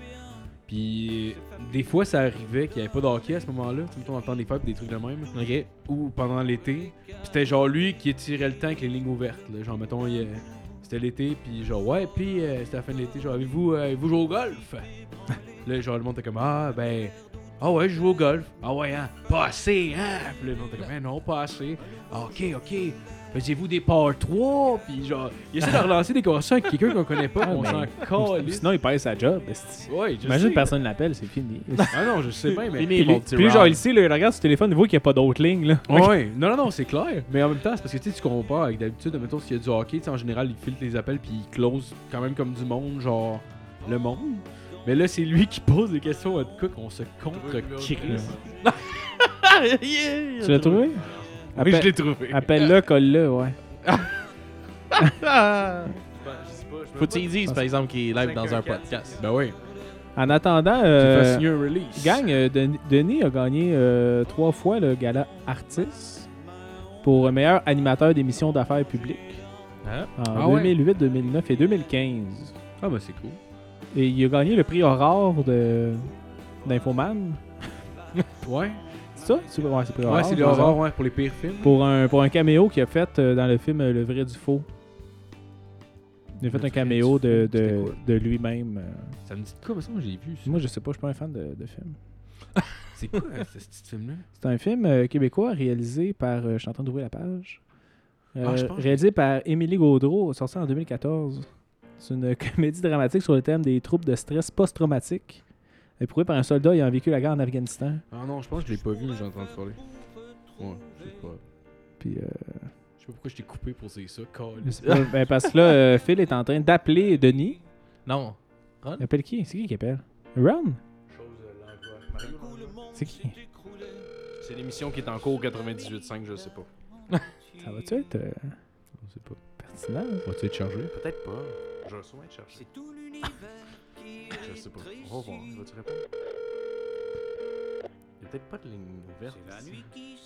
Puis, des fois, ça arrivait qu'il n'y avait pas de hockey à ce moment-là. Tu mettons, temps des fêtes, des trucs de même. Ok. Ou pendant l'été. C'était genre lui qui étirait le temps avec les lignes ouvertes. Là. Genre, mettons, il, euh, c'était l'été. Puis, genre, ouais, puis euh, c'était la fin de l'été. Genre, avez-vous euh, joué au golf? là, genre, le monde était comme, ah, ben. Ah ouais, je joue au golf. Ah ouais, hein? Pas assez, hein? Puis monde était comme, Ben non, pas assez. Ah, ok, ok. Faisiez-vous des par 3? Puis genre, il essaie de relancer des conversations avec quelqu'un qu'on connaît pas, Ah, on s'en mais- calisse. Sinon, il perd sa job. Ouais, je Imagine sais. personne l'appelle, c'est fini. Ah non, je sais bien, mais. Fini, Puis mon petit puis genre, il sait, là, il regarde le téléphone, il voit qu'il n'y a pas d'autres lignes. Là. Ouais, non, non, non, c'est clair. Mais en même temps, c'est parce que tu sais, tu compares avec d'habitude, mettons, s'il y a du hockey, en général, il filtre les appels puis il close quand même comme du monde, genre le monde. Mais là, c'est lui qui pose des questions à Cook, on se contre-crise. Tu l'as trouvé? Oui, je l'ai trouvé. Appelle-le, colle-le, ouais. Faut que tu y dises, par exemple, qu'il est live dans un podcast. Ben oui. En attendant, euh, gang, euh, Den- Denis a gagné euh, trois fois le gala Artis pour meilleur animateur d'émissions d'affaires publiques Hein? en Ah ouais? 2008, 2009 et 2015. Ah, ben c'est cool. Et il a gagné le prix Aurore de d'Infoman. Ouais. C'est ça? C'est- Ouais, c'est prix Ouais, Aurore, c'est les horreurs, ouais, pour les pires films. Pour un, pour un caméo qu'il a fait euh, dans le film Le vrai du faux. Il a fait Le un caméo de, de, lui-même. euh. Ça me dit quoi, mais ça, moi, j'ai vu. ça. Moi, je sais pas, je suis pas un fan de, de film. C'est quoi, euh, ce petit film-là? C'est un film euh, québécois réalisé par. euh, je suis en train d'ouvrir la page. Euh, Ah, je pense que- réalisé par Émilie Gaudreau, sorti en 2014. C'est une comédie dramatique sur le thème des troubles de stress post-traumatique. Éprouvée par un soldat ayant vécu la guerre en Afghanistan. Ah non, je pense que je l'ai pas vu, mais j'ai entendu parler. Ouais, je sais pas. Puis, euh, Je sais pas pourquoi je t'ai coupé pour dire ça, je sais pas, ben, parce que là, euh, Phil est en train d'appeler Denis. Non. Il appelle qui? C'est qui qui appelle? Ron C'est qui? C'est l'émission qui est en cours 98.5, je sais pas. Ça va-tu être euh, On sait pas. pertinent? Va-tu être chargé? Peut-être pas. Je vais sûrement être cherché. je sais pas. On va voir. Vas-tu répondre? Il y a peut-être pas de ligne ouverte.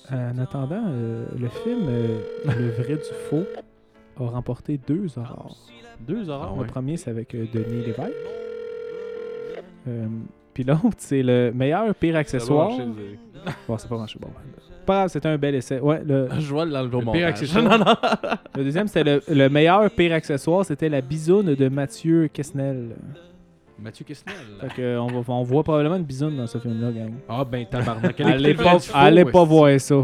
En attendant, euh, le film euh, Le vrai du faux a remporté deux aurores. Deux horreurs. Le premier, c'est avec euh, Denis Lévesque. Euh, Puis l'autre, c'est le meilleur pire accessoire. Ça. Bon, c'est pas marché. Bon, pas grave, c'était un bel essai. Ouais, le, Je vois Le montage. pire accessoire. Non, non. le deuxième, c'était le, le meilleur pire accessoire. C'était la bisoune de Mathieu Kessnel. Mathieu Kessnel. Fait que, on, va, on voit probablement une bisoune dans ce film-là, gang. Ah ben tabarnak. Allez pas, allez pas voir ça.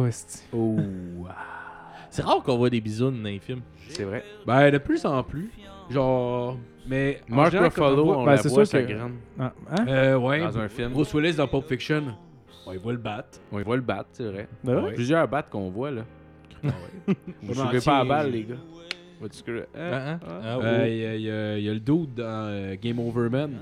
Oh, C'est rare qu'on voit des bisounes dans les films. c'est vrai. Ben de plus en plus. Genre. Mais. Mark on Ruffalo, voit- on Ben, la c'est voit sa que- graine Ah, hein? Euh, ouais. dans un film. Bruce Willis dans Pulp Fiction. Ouais, il voit le bat. On y voit le bat, c'est vrai. Ben ouais? Ouais. Plusieurs bats qu'on voit, là. Vous Pas suivez entier. pas à balle, les gars. Hein, hein? Ah. Ah, Euh, oh. Il y, a- y y le dude dans euh, Game Over Man.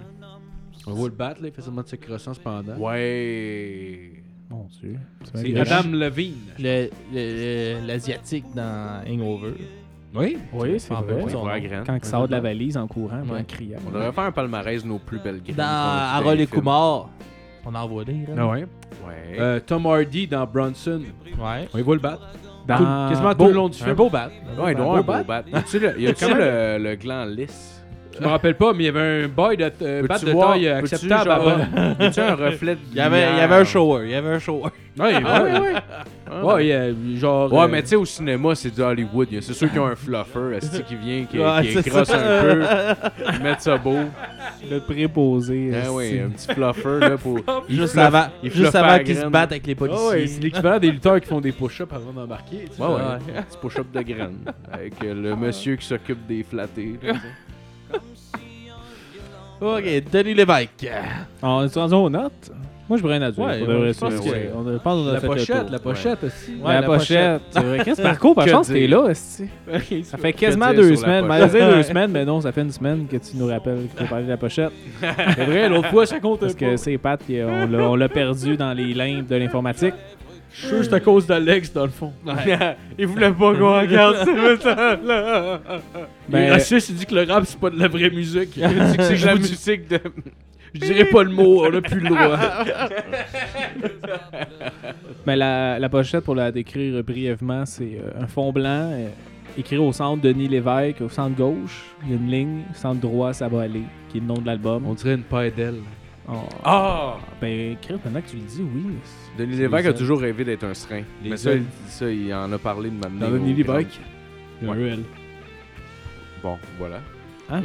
On voit le bat, là, il fait seulement de se crossant cependant. Ouais. Mon Dieu. C'est Adam Levine. Le- le- le- L'asiatique dans Hangover. Oui. Oui, c'est vrai. On. Quand il sort de la valise en courant, Ouais. en criant. On devrait faire un palmarès de nos plus belles graines. Dans Harold et. Kumar. On en voit des. là. Ah ouais? Ouais. Euh, Tom Hardy dans Bronson. Ouais. On y voit le bat. Dans- Tout- quasiment Beau- tout le long du un film. beau bat. ouais, il doit avoir un beau bat. Y a-tu le, y a-tu le, le gland lisse? Je me rappelle pas, mais il y avait un boy de euh, de voir- taille acceptable genre, avant. Y a-tu un reflet de Il y avait, il y avait un shower. Il y avait un shower. Ouais, Ah, ouais, ouais, ouais. Ah. Ouais, il y a- genre. Ouais, euh, mais tu sais, au cinéma, c'est du Hollywood. C'est sûr qu'ils ont un fluffer, esti, qui vient, qui, Ouais, qui écrosse ça. un peu, qui met ça beau. Le préposé. Ah oui, un petit fluffer, là, pour... il Juste avant, juste avant qu'ils se battent avec les Ah ouais, policiers. c'est l'équivalent des lutteurs qui font des push-ups avant d'embarquer. tu. Ouais, ouais. Ouais. Un petit push-up de graines. Avec euh, le monsieur qui s'occupe des flattés. Ok, Denis Lévesque. On est rendu aux notes. Moi, je rien à dire. Ouais, Pour de vrai, je pense c'est- que- c'est- on pense qu'on a La fait pochette, la pochette aussi. Ouais, la, la pochette. C'est vrai. Qu'est-ce Marco, par Que chance, t'es là, esti. Ça fait quasiment deux semaines. Mais deux semaines, mais non, ça fait une semaine que tu nous rappelles qu'il faut parler de la pochette. C'est vrai, l'autre fois, ça compte Parce que c'est Pat, on l'a perdu dans les limbes de l'informatique. Je suis c'est à cause d'Alex, dans le fond. Il voulait pas qu'on regarde ce. Mais Ben, raciste, il dit que le rap, c'est pas de la vraie musique. Il dit que c'est de la juste musique de... Je dirais pas le mot, on a plus le droit. Mais la, la pochette, pour la décrire brièvement, c'est euh, un fond blanc euh, écrit au centre Denis Lévesque, au centre gauche. Il y a une ligne, centre droit, ça va aller, qui est le nom de l'album. On dirait une paille d'elle. Oh. Ah! Ben, Chris, maintenant que tu le dis, oui. Denis Lévesque a toujours rêvé d'être un serein. Mais ça, il, ça, il en a parlé de m'amener. Dans Denis Lévesque. Il y a un L. Bon, voilà.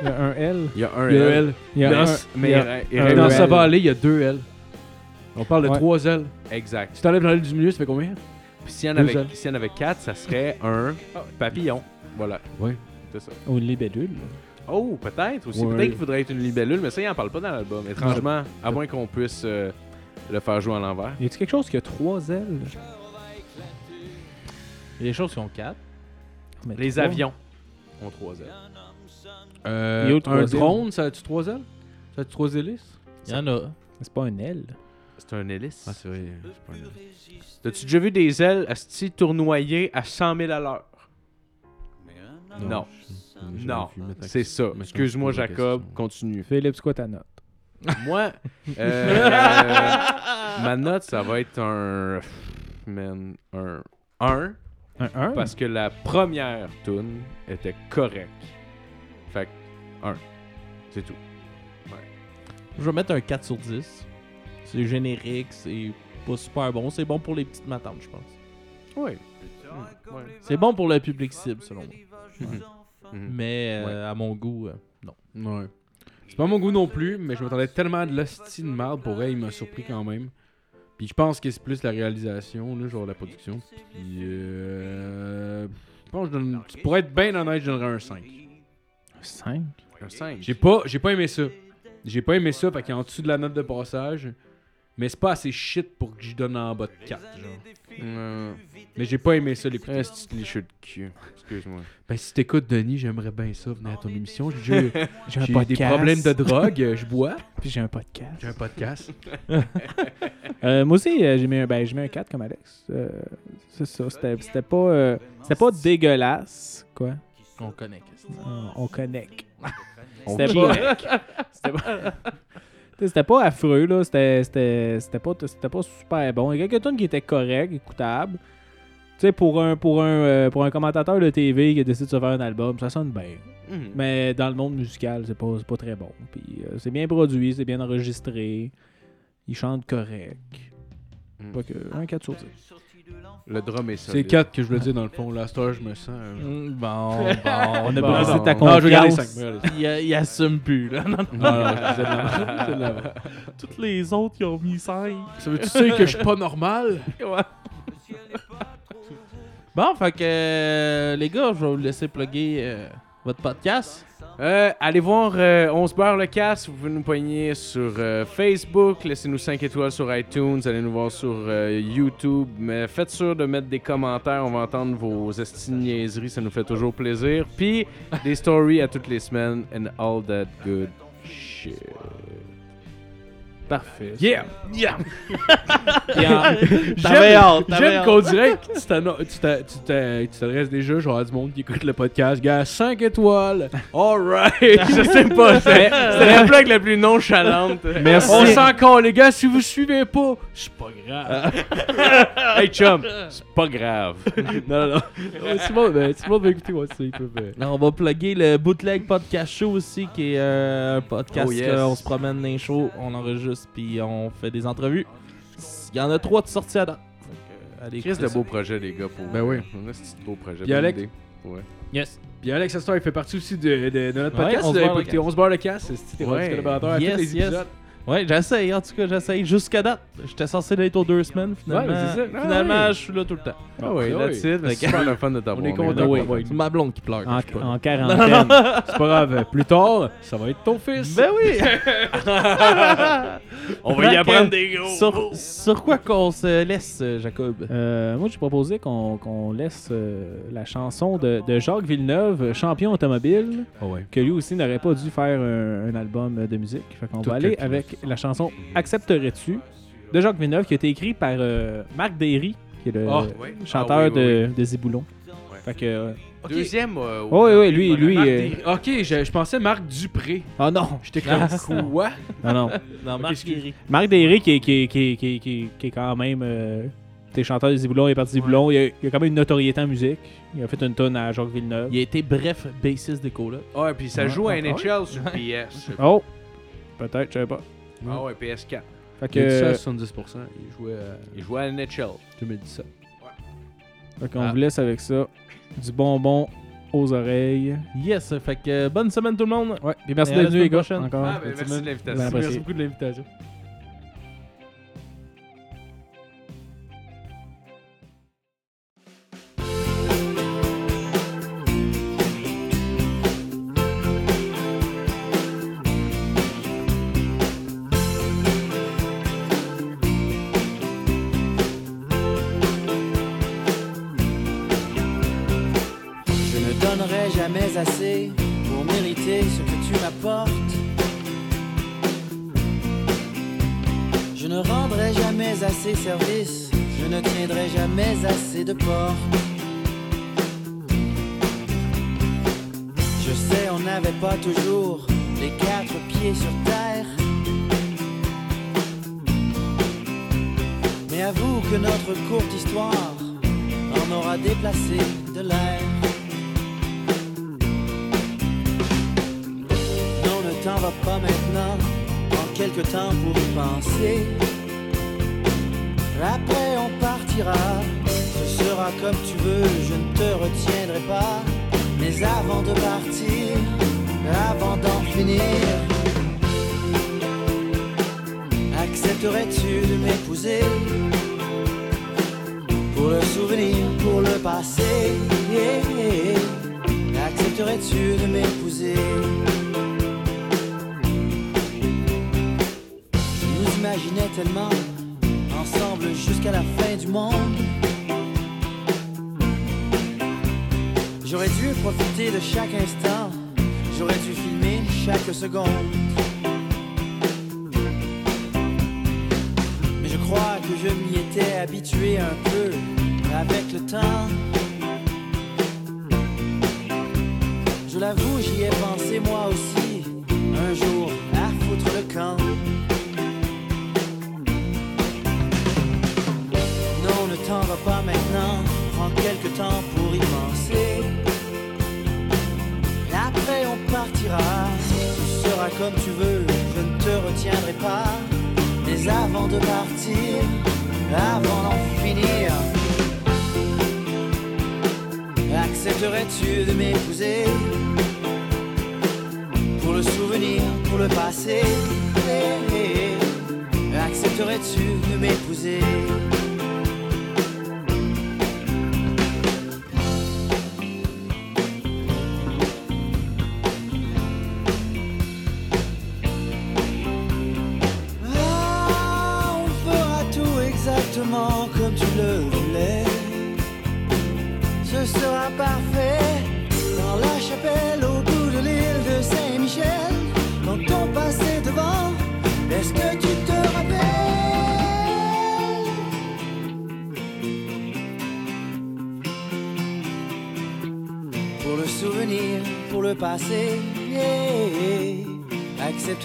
Il y a un L. Il y a un Il y a un L. L. Il y a Mais, un, mais Et rêve- dans L. ça va aller, il y a deux L. On parle de trois L. Exact. Si t'enlèves l'L du milieu, ça fait combien? Puis s'il y, en avait- ailes. s'il y en avait quatre, ça serait un papillon. Voilà. Oui. C'est ça. Une libellule. Oh, peut-être aussi. Ouais. Peut-être qu'il faudrait être une libellule, mais ça, il en parle pas dans l'album. Étrangement, à moins qu'on puisse euh, le faire jouer à l'envers. Y a-tu quelque chose qui a trois ailes? Il y a des choses qui ont quatre. Mais Les trois. avions ont trois ailes. Euh, Il y a un drone, ça a-tu trois ailes? Ça a-tu trois hélices? Il y en a. C'est pas un L. C'est un hélice. Ah, c'est vrai. c'est pas un hélice. T'as-tu déjà vu des ailes asti tournoyer à 100 000 à l'heure? Non. Non, c'est ça. Excuse-moi, Jacob. Continue. Philippe, c'est quoi ta note? Moi, euh, ma note, ça va être un. Man, un 1. Un 1 Parce que la première tune était correcte. Fait que 1. C'est tout. Je vais mettre un 4 sur 10. C'est générique, c'est pas super bon. C'est bon pour les petites matantes, je pense. Oui. C'est bon pour le public cible, selon moi. Mhm. Mais euh, à mon goût, euh, non. Ouais. C'est pas mon goût non plus, mais je m'attendais tellement à de l'hostie de merde pour elle, il m'a surpris quand même. Puis je pense que c'est plus la réalisation, là, genre la production. Puis euh, je pense que je donne- pour être bien honnête, je donnerais un 5. 5 Un 5. J'ai pas, j'ai pas aimé ça. J'ai pas aimé ça, fait qu'il est en dessous de la note de passage. Mais c'est pas assez shit pour que je donne en bas de 4, genre. Mais j'ai pas aimé ça l'écouter. Reste licheux de cul. Excuse-moi. Ben si t'écoutes Denis, j'aimerais bien ça venir à ton émission. J'ai déjà- J'ai un j'ai podcast. des problèmes de drogue, euh, je bois. Puis j'ai un podcast. J'ai un podcast. Euh, moi aussi, euh, j'ai mis, un- ben, j'ai mis un 4 comme Alex. Euh, c'est ça. C'était c'était pas, euh, c'était pas dégueulasse. Quoi On connaît. qu'est-ce que c'est. On, on connecte. On C'était pas. C'était pas. C'était pas affreux, là. C'était- pas, pas super bon. Il y a quelques tunes qui étaient corrects, écoutables. sais, pour un, pour, un, euh, pour un commentateur de TV qui a décidé de se faire un album, ça sonne bien. Mhm. Mais dans le monde musical, c'est pas, pas très bon. Puis euh, c'est bien produit, c'est bien enregistré. Il chante correct. Mm. Pas que un 4 sur 10. Le drum est C'est solide. 4 que je voulais dire dans le fond. Là, heure, je me sens. euh, Mm, Bon, bon, on a Bon, brisé non, ta Non, je vais garder confiance. 5. il, il assume plus, là. Non, non. Non, non, je disais de la merde, je disais de la merde. Toutes les autres, ils ont mis 5. Ça veut-tu dire que je suis pas normal? Bon, fait que euh, les gars, je vais vous laisser plugger euh, votre podcast. Euh, allez voir euh, On se barre le casque. Vous pouvez nous poigner sur euh, Facebook. Laissez-nous 5 étoiles sur iTunes. Allez nous voir sur YouTube. Mais faites sûr de mettre des commentaires. On va entendre vos niaiseries. Ça nous fait toujours plaisir. Puis des stories à toutes les semaines. And all that good shit. Parfait. Yeah! Yeah! T'avais J'aime hâte. qu'on dirait que tu t'adresses déjà genre à du monde qui écoute le podcast. Gars, 5 étoiles. Alright! Je sais pas. C'est c'est la blague la plus nonchalante. Merci. On s'en encore, les gars. Si vous suivez pas, c'est pas grave. hey chum, c'est pas grave. non, non, non. Ouais, tout, le monde, ben, tout le monde va écouter, ouais, ça, ils peuvent. euh, Non, on va plugger le Bootleg Podcast Show aussi, qui est euh, un podcast Oh, yes. là, on se promène dans les shows, on enregistre, puis on fait des entrevues. Il y en a trois de sorties à date. Allez Chris de beaux projets, les gars. Pour Ben oui. On a ce petit beau projet. Puis Alex-? Ouais. Yes. Puis Alex Astor, il fait partie aussi de, de, de notre Ouais, podcast. on se Vous avez barre pas le écouté casse. On se barre le casse. C'est Ouais. collaborateur à Yes, tous les yes. épisodes. Ouais, j'essaye, en tout cas, j'essaye jusqu'à date. J'étais censé d'être aux deux semaines, finalement. Ouais, mais c'est ça. Ah, finalement, je suis là tout le temps. Ah oui, Ah oui. it. C'est super le fun de t'avoir. On est content. ouais. c'est ma blonde qui pleure. en, pas là. en quarantaine. C'est pas grave. Plus tard, ça va être ton fils. Ben oui! On va y apprendre des gros. Sur, sur quoi qu'on se laisse, euh, Jacob? Euh, moi, j'ai proposé qu'on qu'on laisse euh, la chanson de, de Jacques Villeneuve, champion automobile, Oh ouais. que lui aussi n'aurait pas dû faire un, un album de musique. Fait qu'on va aller calculé. Avec la chanson Accepterais-tu de Jacques Villeneuve, qui a été écrit par euh, Marc Derry, qui est le Ah, oui. chanteur Ah oui, oui, de, de Ziboulon. Ouais. Fait que. euh, Deuxième. euh, Oh, oui, oui, lui, lui. Euh, Ok, je, je pensais Marc Dupré. Oh non! J'étais comme quoi? Non, non. Non, Marc. Guéry. Marc Derry, qui, est- qui, est- qui, est- qui, est- qui, est- qui est quand même. Euh, t'es chanteur de Ziboulon, il est parti de Ziboulon. Il, a, il a quand même une notoriété en musique. Il a fait une tonne à Jacques Villeneuve. Il a été bref bassiste des colas. Ouais, puis ça Ouais. joue à Ah, NHL sur PS. Oh! Peut-être, je savais pas. Ah ouais, PS4. Fait Il ça à que. 70%. Il jouait à Il jouait à NHL. 2017. Fait qu'on Ah. vous laisse avec ça. Du bonbon aux oreilles. Yes, fait que euh, bonne semaine tout le monde. Ouais. Merci Et la d'être venu, les gars. Encore. Ah, ben, merci de l'invitation. Ben. Merci beaucoup de l'invitation. Jamais assez pour mériter ce que tu m'apportes. Je ne rendrai jamais assez service, je ne tiendrai jamais assez de porte. Je sais, on n'avait pas toujours les quatre pieds sur terre. Mais avoue que notre courte histoire en aura déplacé de l'air. T'en va pas maintenant, prends quelque temps pour y penser. Après on partira, ce sera comme tu veux, je ne te retiendrai pas. Mais avant de partir, avant d'en finir, accepterais-tu de m'épouser? Pour le souvenir, pour le passé, accepterais-tu de m'épouser? Imaginais tellement ensemble jusqu'à la fin du monde. J'aurais dû profiter de chaque instant, j'aurais dû filmer chaque seconde. Mais je crois que je m'y étais habitué un peu avec le temps. Je l'avoue, j'y ai pensé moi aussi, un jour à foutre le camp. Pour y penser. Après on partira, tu seras comme tu veux, je ne te retiendrai pas. Mais avant de partir, avant d'en finir, accepterais-tu de m'épouser? Pour le souvenir, pour le passé, accepterais-tu de m'épouser?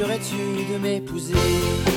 Accepterais-tu de m'épouser?